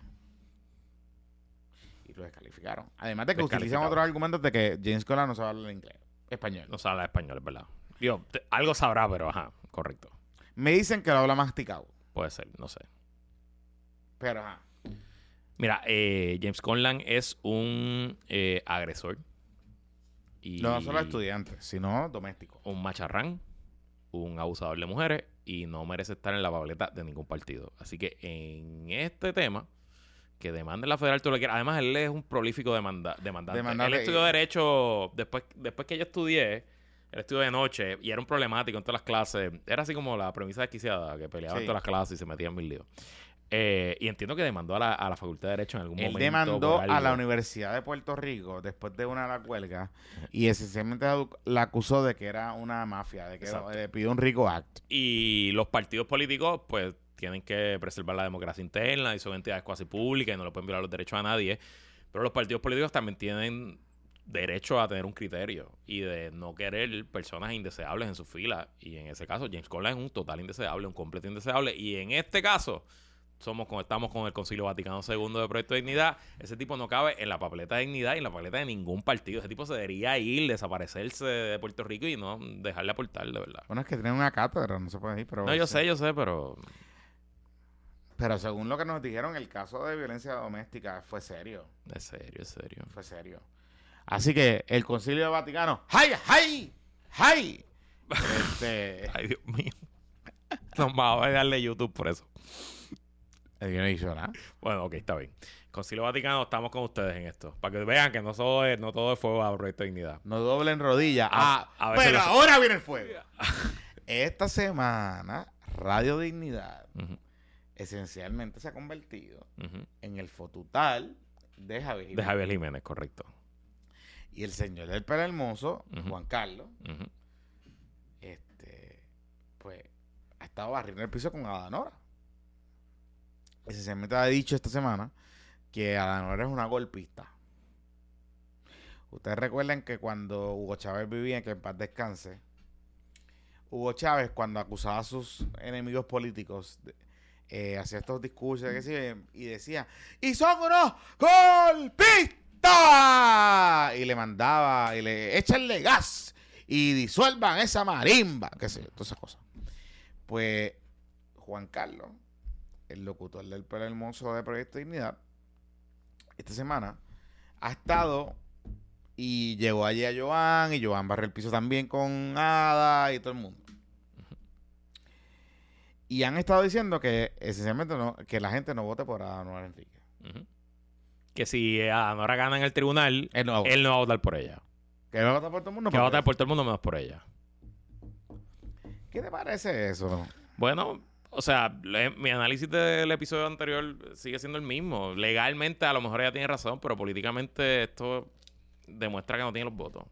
Y lo descalificaron. Además de que utilizan otros argumentos de que James Conlan no sabe hablar inglés, español. No sabe español, es verdad. Digo, te- algo sabrá, pero ajá, correcto. Me dicen que lo habla masticado. Puede ser, no sé. Pero ajá. Mira, eh, James Conlan es un eh, agresor. Y No solo estudiantes, sino domésticos. un macharrán, un abusador de mujeres y no merece estar en la papeleta de ningún partido. Así que en este tema, que demande la federal todo lo que quiera. Además, él es un prolífico demanda, demandante. Demandante. Él estudió Derecho después, después que yo estudié. Él estudió de noche y era un problemático en todas las clases. Era así como la premisa desquiciada, que peleaba en todas las clases y se metía en mil líos. Eh, y entiendo que demandó a la, a la Facultad de Derecho en algún Él momento. demandó por a la. Universidad de Puerto Rico después de una de las huelgas y esencialmente la acusó de que era una mafia, de que le pidió un RICO Act. Y los partidos políticos, pues, tienen que preservar la democracia interna y son entidades cuasi públicas y no le pueden violar los derechos a nadie. Pero los partidos políticos también tienen derecho a tener un criterio y de no querer personas indeseables en sus filas. Y en ese caso, James Conlon es un total indeseable, un completo indeseable. Y en este caso, somos con, estamos con el Concilio Vaticano II de Proyecto de Dignidad. Ese tipo no cabe en la papeleta de dignidad y en la papeleta de ningún partido. Ese tipo se debería ir, desaparecerse de Puerto Rico y no dejarle aportar, de verdad. Bueno, es que tienen una cátedra, no se puede ir, pero... No, yo sé, yo sé, pero Pero según lo que nos dijeron, el caso de violencia doméstica fue serio, es serio, es serio. fue serio. Así que el Concilio Vaticano, ¡ay, ay, ay! Este, Ay, Dios mío. Nos vamos a darle YouTube por eso. No hizo nada. Bueno, ok, está bien. Concilio Vaticano, estamos con ustedes en esto. Para que vean que no, todo es, no todo es fuego a proyecto de dignidad. No doblen rodillas. Ah, a pero los- ahora viene el fuego. Esta semana, Radio Dignidad esencialmente se ha convertido en el fotutal de Javier De Jiménez. Javier Jiménez, correcto. Y el señor del pelo hermoso. Juan Carlos, este, pues, ha estado barriendo el piso con Adanora. Esencialmente ha dicho esta semana que Adanora es una golpista. Ustedes recuerdan que cuando Hugo Chávez vivía, que en paz descanse, Hugo Chávez, cuando acusaba a sus enemigos políticos, eh, hacía estos discursos y decía, ¡y son unos golpistas! Y le mandaba, y le échenle gas, y disuelvan esa marimba, qué sé yo, todas esas cosas. Pues Juan Carlos, el locutor del pelo hermoso de Proyecto Dignidad, esta semana ha estado y llegó allí a Joan y Joan barre el piso también con Ada y todo el mundo. Y han estado diciendo que esencialmente no, que la gente no vote por Ada Noel Enrique. Que si Anora gana en el tribunal, Él no va a votar. él no va a votar por ella. que va a votar por todo el mundo. Que va a votar por todo el mundo menos por ella. ¿Qué te parece eso? Bueno, o sea, mi análisis del episodio anterior sigue siendo el mismo. Legalmente a lo mejor ella tiene razón, pero políticamente esto demuestra que no tiene los votos.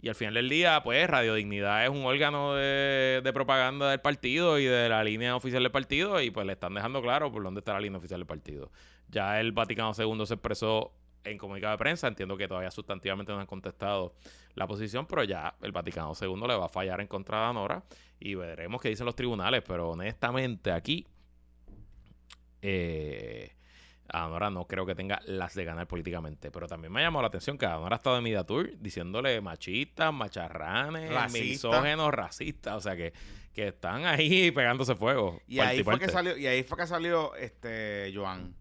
Y al final del día, pues Radio Dignidad es un órgano de, de propaganda del partido y de la línea oficial del partido y pues le están dejando claro por dónde está la línea oficial del partido. Ya el Vaticano II se expresó en comunicado de prensa, entiendo que todavía sustantivamente no han contestado la posición, pero ya el Vaticano II le va a fallar en contra de Anora y veremos qué dicen los tribunales, pero honestamente aquí eh, Anora no creo que tenga las de ganar políticamente, pero también me ha llamado la atención que Anora ha estado en Media Tour diciéndole machistas, macharranes, Racista. misógenos, racistas, o sea que, que están ahí pegándose fuego. Y ahí, fue que salió, y ahí fue que salió este Joan.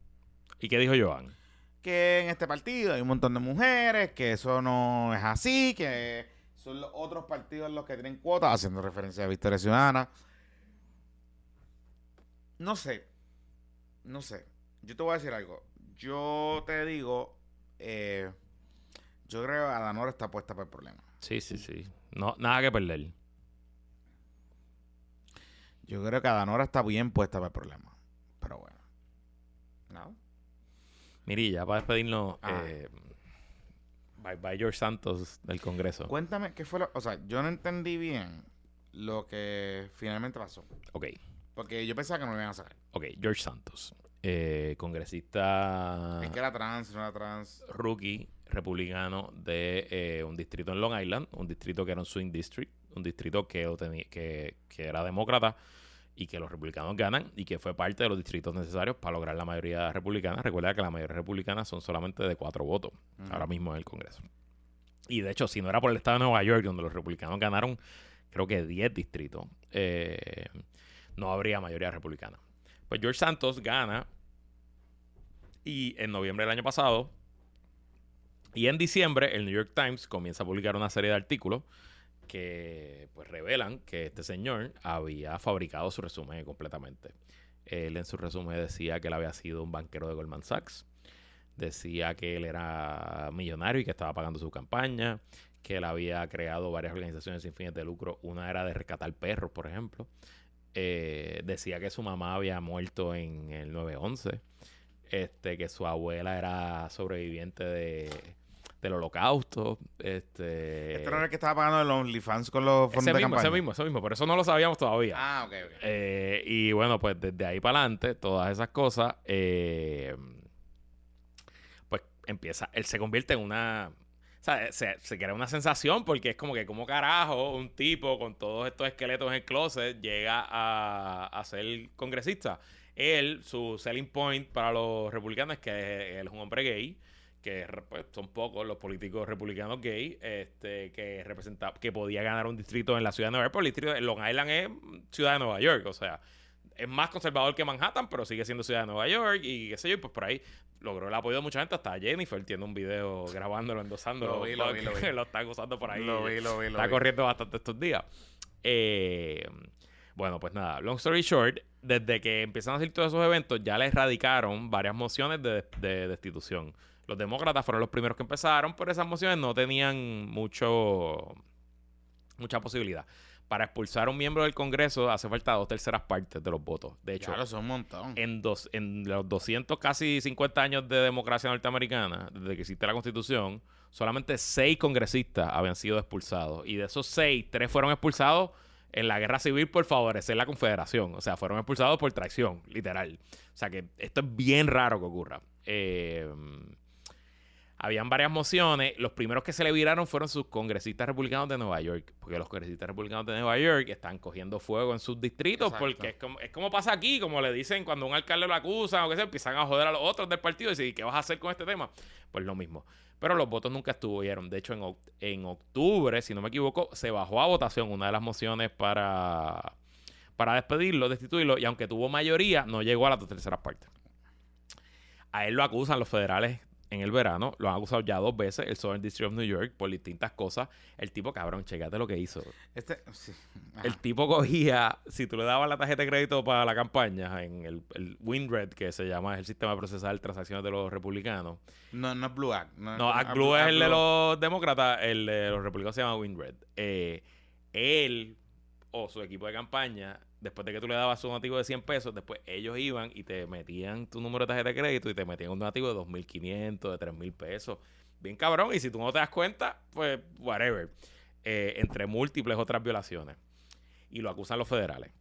¿Y qué dijo Joan? Que en este partido hay un montón de mujeres, que eso no es así, que son los otros partidos los que tienen cuotas, haciendo referencia a Victoria Ciudadana. No sé. No sé. Yo te voy a decir algo. Yo te digo, eh, yo creo que Adanora está puesta para el problema. Sí, sí, sí. No, nada que perder. Yo creo que Adanora está bien puesta para el problema. Pero bueno. ¿No? Miri, ya para despedirnos, Ah. eh, bye bye George Santos del Congreso. Cuéntame qué fue lo. O sea, yo no entendí bien lo que finalmente pasó. Ok, Porque yo pensaba que no me iban a sacar. ok, George Santos. eh, congresista Es que era trans, no era trans. rookie republicano de eh, un distrito en Long Island, un distrito que era un swing district, un distrito que, que, que era demócrata y que los republicanos ganan y que fue parte de los distritos necesarios para lograr la mayoría republicana. Recuerda que la mayoría republicana son solamente de cuatro votos ahora mismo en el Congreso. Y de hecho, si no era por el estado de Nueva York, donde los republicanos ganaron, creo que 10 distritos, eh, no habría mayoría republicana. Pues George Santos gana y en noviembre del año pasado Y en diciembre, el New York Times comienza a publicar una serie de artículos que pues revelan que este señor había fabricado su resumen completamente. Él en su resumen decía que él había sido un banquero de Goldman Sachs, decía que él era millonario y que estaba pagando su campaña, que él había creado varias organizaciones sin fines de lucro, una era de rescatar perros, por ejemplo. Eh, decía que su mamá había muerto en el 9-11, este, que su abuela era sobreviviente de, del holocausto. Este, Este no era el que estaba pagando el OnlyFans con los fondos ese de mismo, campaña. ese mismo, ese mismo, pero eso no lo sabíamos todavía. Ah, ok, ok. Eh, y bueno, pues desde ahí para adelante, todas esas cosas, eh, pues empieza, él se convierte en una, o sea, se, se crea una sensación porque es como que, como carajo, un tipo con todos estos esqueletos en el closet llega a, a ser congresista. Él, su selling point para los republicanos es que él es un hombre gay, que pues, son pocos los políticos republicanos gay, este, que representa, que podía ganar un distrito en la ciudad de Nueva York, porque el distrito de Long Island es ciudad de Nueva York, o sea, es más conservador que Manhattan, pero sigue siendo ciudad de Nueva York y qué sé yo, y pues por ahí logró el apoyo de mucha gente, hasta Jennifer tiene un video grabándolo, endosándolo, Lo vi, lo vi, lo vi. lo están usando por ahí. Lo vi, lo vi, lo Está corriendo bastante estos días. Eh, bueno, pues nada, long story short, desde que empiezan a hacer todos esos eventos, ya les radicaron varias mociones de, de destitución. Los demócratas fueron los primeros que empezaron, pero esas mociones no tenían mucho mucha posibilidad. Para expulsar a un miembro del Congreso hace falta dos terceras partes de los votos. De hecho, Claro, son un montón. en, dos, en los 200, casi 50 años de democracia norteamericana, desde que existe la Constitución, solamente seis congresistas habían sido expulsados. Y de esos seis, tres fueron expulsados en la guerra civil por favorecer la Confederación. O sea, fueron expulsados por traición, literal. O sea, que esto es bien raro que ocurra. Eh, habían varias mociones. Los primeros que se le viraron fueron sus congresistas republicanos de Nueva York. Porque los congresistas republicanos de Nueva York están cogiendo fuego en sus distritos. Exacto. Porque es como, es como pasa aquí, como le dicen cuando un alcalde lo acusan o que sea, empiezan a joder a los otros del partido y dicen, ¿qué vas a hacer con este tema? Pues lo mismo. Pero los votos nunca estuvieron. De hecho, en, en octubre, si no me equivoco, se bajó a votación una de las mociones para, para despedirlo, destituirlo. Y aunque tuvo mayoría, no llegó a las dos terceras partes. A él lo acusan los federales en el verano. Lo han acusado ya dos veces, el Southern District of New York, por distintas cosas. El tipo, cabrón, checate lo que hizo. Este, sí. El tipo cogía, si tú le dabas la tarjeta de crédito para la campaña, en el, el WinRed, que se llama, es el sistema de procesar transacciones de los republicanos. No, no es Blue Act. No, No, ah, ActBlue es el de los demócratas, el de los republicanos se llama WinRed. Eh, él o su equipo de campaña, después de que tú le dabas un donativo de 100 pesos, después ellos iban y te metían tu número de tarjeta de crédito y te metían un donativo de 2.500, de 3.000 pesos. Bien cabrón, y si tú no te das cuenta, pues whatever. Eh, entre múltiples otras violaciones. Y lo acusan los federales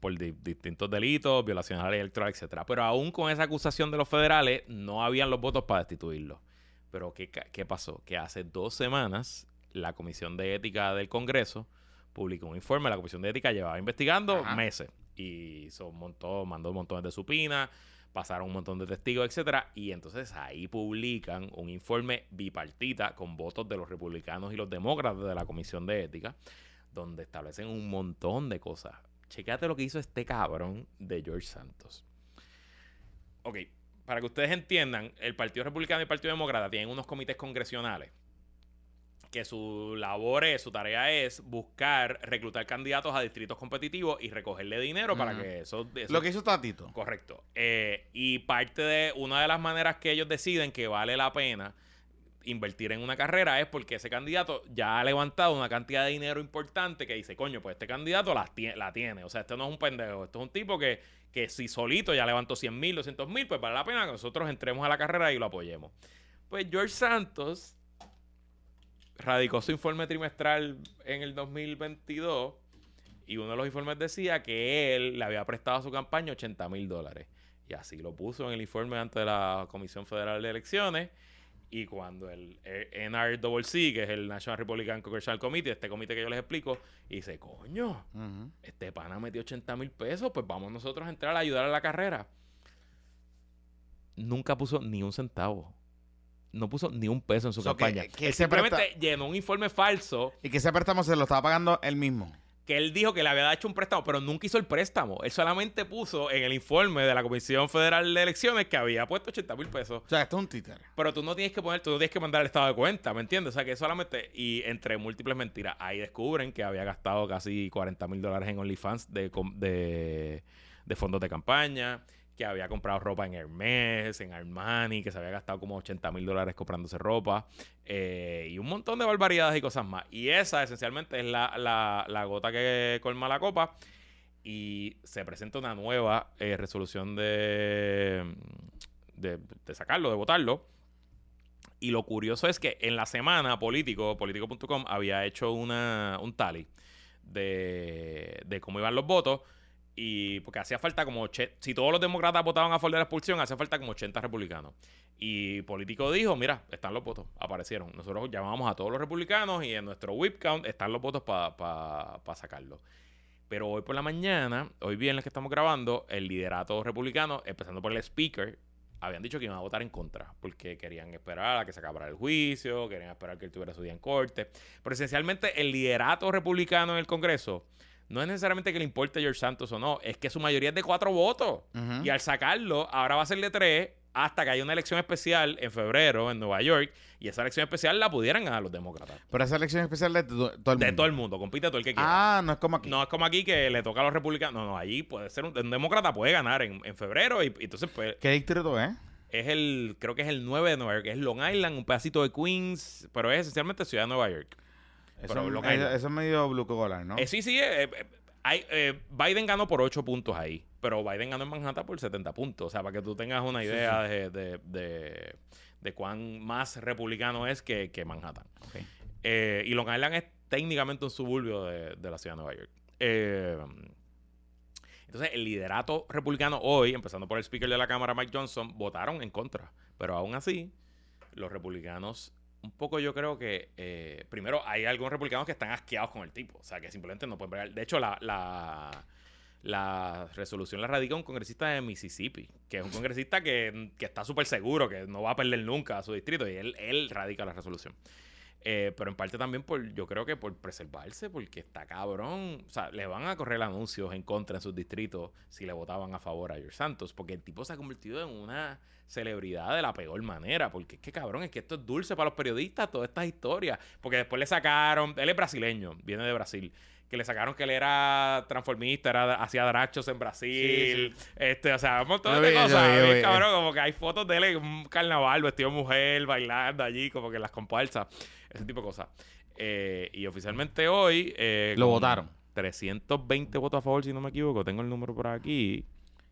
por di- distintos delitos, violaciones a la ley electoral, etcétera. Pero aún con esa acusación de los federales, no habían los votos para destituirlo. Pero ¿qué, qué pasó? Que hace dos semanas la Comisión de Ética del Congreso publicó un informe. La Comisión de Ética llevaba investigando Ajá. meses y hizo un montón, mandó un montón de supinas, pasaron un montón de testigos, etcétera. Y entonces ahí publican un informe bipartita con votos de los republicanos y los demócratas de la Comisión de Ética, donde establecen un montón de cosas. Checate lo que hizo este cabrón de George Santos. Ok, para que ustedes entiendan, el Partido Republicano y el Partido Demócrata tienen unos comités congresionales que su labor es, su tarea es buscar, reclutar candidatos a distritos competitivos y recogerle dinero para que eso... eso- Lo que hizo Tatito. Correcto. Eh, y parte de una de las maneras que ellos deciden que vale la pena invertir en una carrera es porque ese candidato ya ha levantado una cantidad de dinero importante que dice, coño, pues este candidato la, tie- la tiene. O sea, este no es un pendejo, esto es un tipo que, que si solito ya levantó 100 mil, 200 mil, pues vale la pena que nosotros entremos a la carrera y lo apoyemos. Pues George Santos radicó su informe trimestral en el 2022 y uno de los informes decía que él le había prestado a su campaña 80 mil dólares. Y así lo puso en el informe ante la Comisión Federal de Elecciones. Y cuando el NRCC, que es el National Republican Congressional Committee, este comité que yo les explico, dice, coño, Ujú. este pana metió 80 mil pesos, pues vamos nosotros a entrar a ayudar a la carrera. Nunca puso ni un centavo. No puso ni un peso en su So, que- campaña. que Él llenó un informe falso Y que ese préstamo se lo estaba pagando él mismo. que él dijo que le había hecho un préstamo, pero nunca hizo el préstamo. Él solamente puso en el informe de la Comisión Federal de Elecciones que había puesto 80 mil pesos. O sea, esto es un títere. Pero tú no tienes que poner, tú no tienes que mandar el estado de cuenta, ¿me entiendes? O sea, que solamente, y entre múltiples mentiras, ahí descubren que había gastado casi 40 mil dólares en OnlyFans de, com- de, de fondos de campaña, que había comprado ropa en Hermes, en Armani, que se había gastado como 80 mil dólares comprándose ropa, eh, y un montón de barbaridades y cosas más. Y esa esencialmente es la, la- gota que colma la copa. Y se presenta una nueva eh, resolución de, de, de sacarlo, de votarlo. Y lo curioso es que en la semana Político, político.com, había hecho una, un tally de, de cómo iban los votos. Y porque hacía falta como... Si todos los demócratas votaban a favor de la expulsión, hacía falta como 80 republicanos. Y Político dijo, mira, están los votos, aparecieron. Nosotros llamamos a todos los republicanos y en nuestro whip count están los votos para sacarlo. Pero hoy por la mañana, hoy viernes que estamos grabando, el liderato republicano, empezando por el speaker, habían dicho que iban a votar en contra, porque querían esperar a que se acabara el juicio, querían esperar que él tuviera su día en corte. Pero esencialmente el liderato republicano en el Congreso no es necesariamente que le importe George Santos o no, es que su mayoría es de cuatro votos. Y al sacarlo, ahora va a ser de tres hasta que haya una elección especial en febrero en Nueva York. Y esa elección especial la pudieran ganar los demócratas. Pero esa elección especial de to- todo el De mundo. todo el mundo, compite todo el que quiera. Ah, no es como aquí. No es como aquí que le toca a los republicanos. No, no, allí puede ser un, un demócrata puede ganar en, en febrero y, y entonces pues ¿Qué distrito es? es el, creo que es el 9 de Nueva York, es Long Island, un pedacito de Queens, pero es esencialmente ciudad de Nueva York. Eso, Pero es- Island. eso es medio blue collar, ¿no? Eh, sí, sí, eh, eh, hay, Biden ganó por 8 puntos ahí, pero Biden ganó en Manhattan por 70 puntos. O sea, para que tú tengas una Sí, idea De, de, de- de cuán más republicano es que, que Manhattan. Y Long Island es técnicamente un suburbio de, de la ciudad de Nueva York. Eh, entonces, el liderato republicano hoy, empezando por el speaker de la Cámara, Mike Johnson, votaron en contra. Pero aún así, los republicanos, un poco yo creo que, eh, primero, hay algunos republicanos que están asqueados con el tipo. O sea, que simplemente no pueden bregar. De hecho, la, la, la resolución la radica un congresista de Mississippi, que es un congresista que, que está súper seguro que no va a perder nunca a su distrito. Y él, él radica la resolución. Eh, pero en parte también por, yo creo que por preservarse, porque está cabrón. O sea, le van a correr anuncios en contra en sus distritos si le votaban a favor a George Santos, porque el tipo se ha convertido en una celebridad de la peor manera, porque es que cabrón, es que esto es dulce para los periodistas, todas estas historias, porque después le sacaron, él es brasileño, viene de Brasil, que le sacaron que él era transformista, era, hacía drachos en Brasil, este, o sea, un montón Yo de vi, yo cosas, yo cabrón, como que hay fotos de él en un carnaval vestido de mujer, bailando allí, como que en las comparsas, ese tipo de cosas. Eh, y oficialmente hoy... eh, Lo votaron. 320 votos a favor, si no me equivoco, tengo el número por aquí.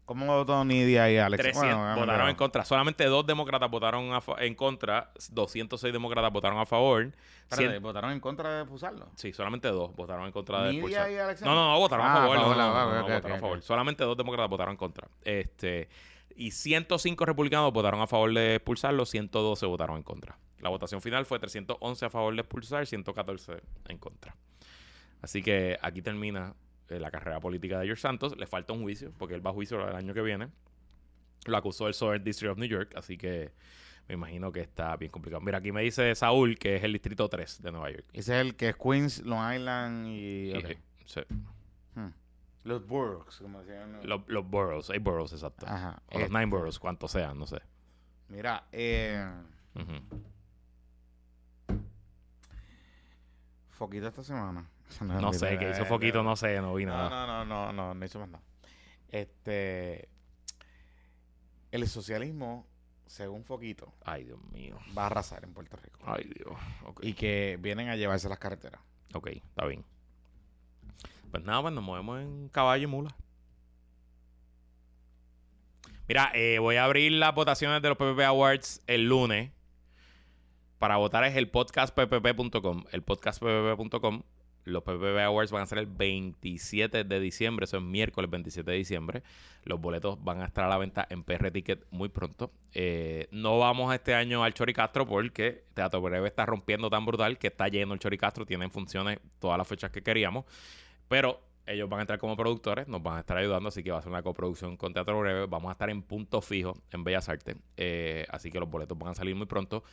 ¿Cómo votó Nidia y Alex? 300 Bueno, vamos a votaron en contra. Solamente dos demócratas votaron a en contra. 206 demócratas votaron a favor. Espérate, ¿votaron en contra de expulsarlo? sí, solamente dos votaron en contra de Nidia expulsar. y Alexander. No, no, no, votaron Ah, a favor. a no, favor, no, ah, no, no, votaron a favor. Solamente dos demócratas votaron en contra. Este, y 105 republicanos votaron a favor de expulsarlo, 112 votaron en contra. La votación final fue 311 a favor de expulsar, 114 en contra. Así que aquí termina la carrera política de George Santos. Le falta un juicio, porque él va a juicio el año que viene. Lo acusó el Southern District of New York, así que me imagino que está bien complicado. Mira, aquí me dice Saúl que es el distrito 3 de Nueva York. Ese es el que es Queens, Long Island y... Y- ok. sí. Hmm. Los boroughs, como decían. Los, los boroughs, hay boroughs, exacto. Ajá. O los Este, nine boroughs, cuantos sean, no sé. Mira, eh, Ujú. Foquito esta semana. No sé, que hizo Foquito, no sé, no vi nada. no, no, no, no, no hizo más nada. Este... El socialismo, según Foquito, Ay, Dios mío. va a arrasar en Puerto Rico. Ay, Dios. Y que vienen a llevarse las carreteras. ok, está bien. Pues nada, pues nos movemos en caballo y mula. Mira, eh, voy a abrir las votaciones de los PPP Awards el lunes. Para votar es el podcastppp.com. El podcastppp.com. Los PPP Awards van a ser el 27 de diciembre. Eso es miércoles 27 de diciembre. Los boletos van a estar a la venta en PR Ticket muy pronto. Eh, no vamos este año al Choricastro porque Teatro Breve está rompiendo tan brutal que está lleno el Choricastro. Tienen funciones todas las fechas que queríamos. Pero ellos van a entrar como productores, nos van a estar ayudando, así que va a ser una coproducción con Teatro Breve. Vamos a estar en punto fijo en Bellas Artes. Eh, así que los boletos van a salir muy pronto.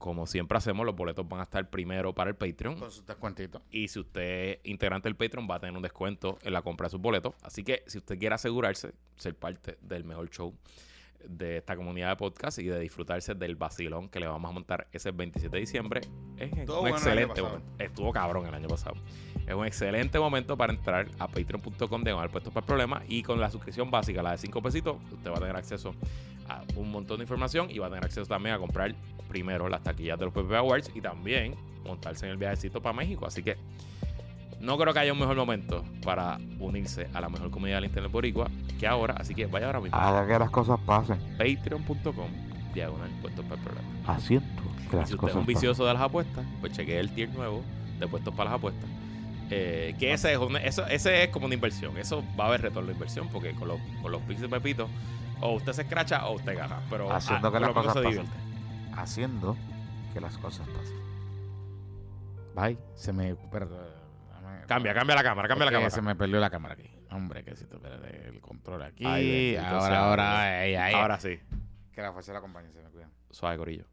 Como siempre hacemos, los boletos van a estar primero para el Patreon. Con sus descuentitos. Y si usted es integrante del Patreon, va a tener un descuento en la compra de sus boletos. Así que si usted quiere asegurarse, ser parte del mejor show de esta comunidad de podcast y de disfrutarse del vacilón que le vamos a montar ese 27 de diciembre, es un bueno excelente momento. Estuvo cabrón el año pasado. Es un excelente momento para entrar a patreon.com de puestos para el problema y con la suscripción básica, la de 5 pesitos, usted va a tener acceso a un montón de información y va a tener acceso también a comprar primero las taquillas de los PP Awards y también montarse en el viajecito para México. Así que no creo que haya un mejor momento para unirse a la mejor comunidad del Internet Boricua que ahora. Así que vaya ahora mismo Haga que las cosas pasen. patreon.com diagonal puestos para el programa. Haciendo que las si usted es cosas un pasen. vicioso de las apuestas, pues chequee el tier nuevo de puestos para las apuestas. Eh, que ese es, un- eso, ese es como una inversión. Eso va a haber retorno de inversión porque con los, con los picks de Pepito, o usted se escracha o usted gana. Pero Haciendo ah, que por las cosas se pasen. divierte. Haciendo que las cosas pasen. Bye. Se me. dame- Cambia, cambia la cámara, cambia la cámara. Se me perdió la cámara aquí. Hombre, que si te espérate, el control aquí. Ahora, ahora, Ahora sí. Que la fuerza la acompañe, se me cuidan. Suave, Corillo.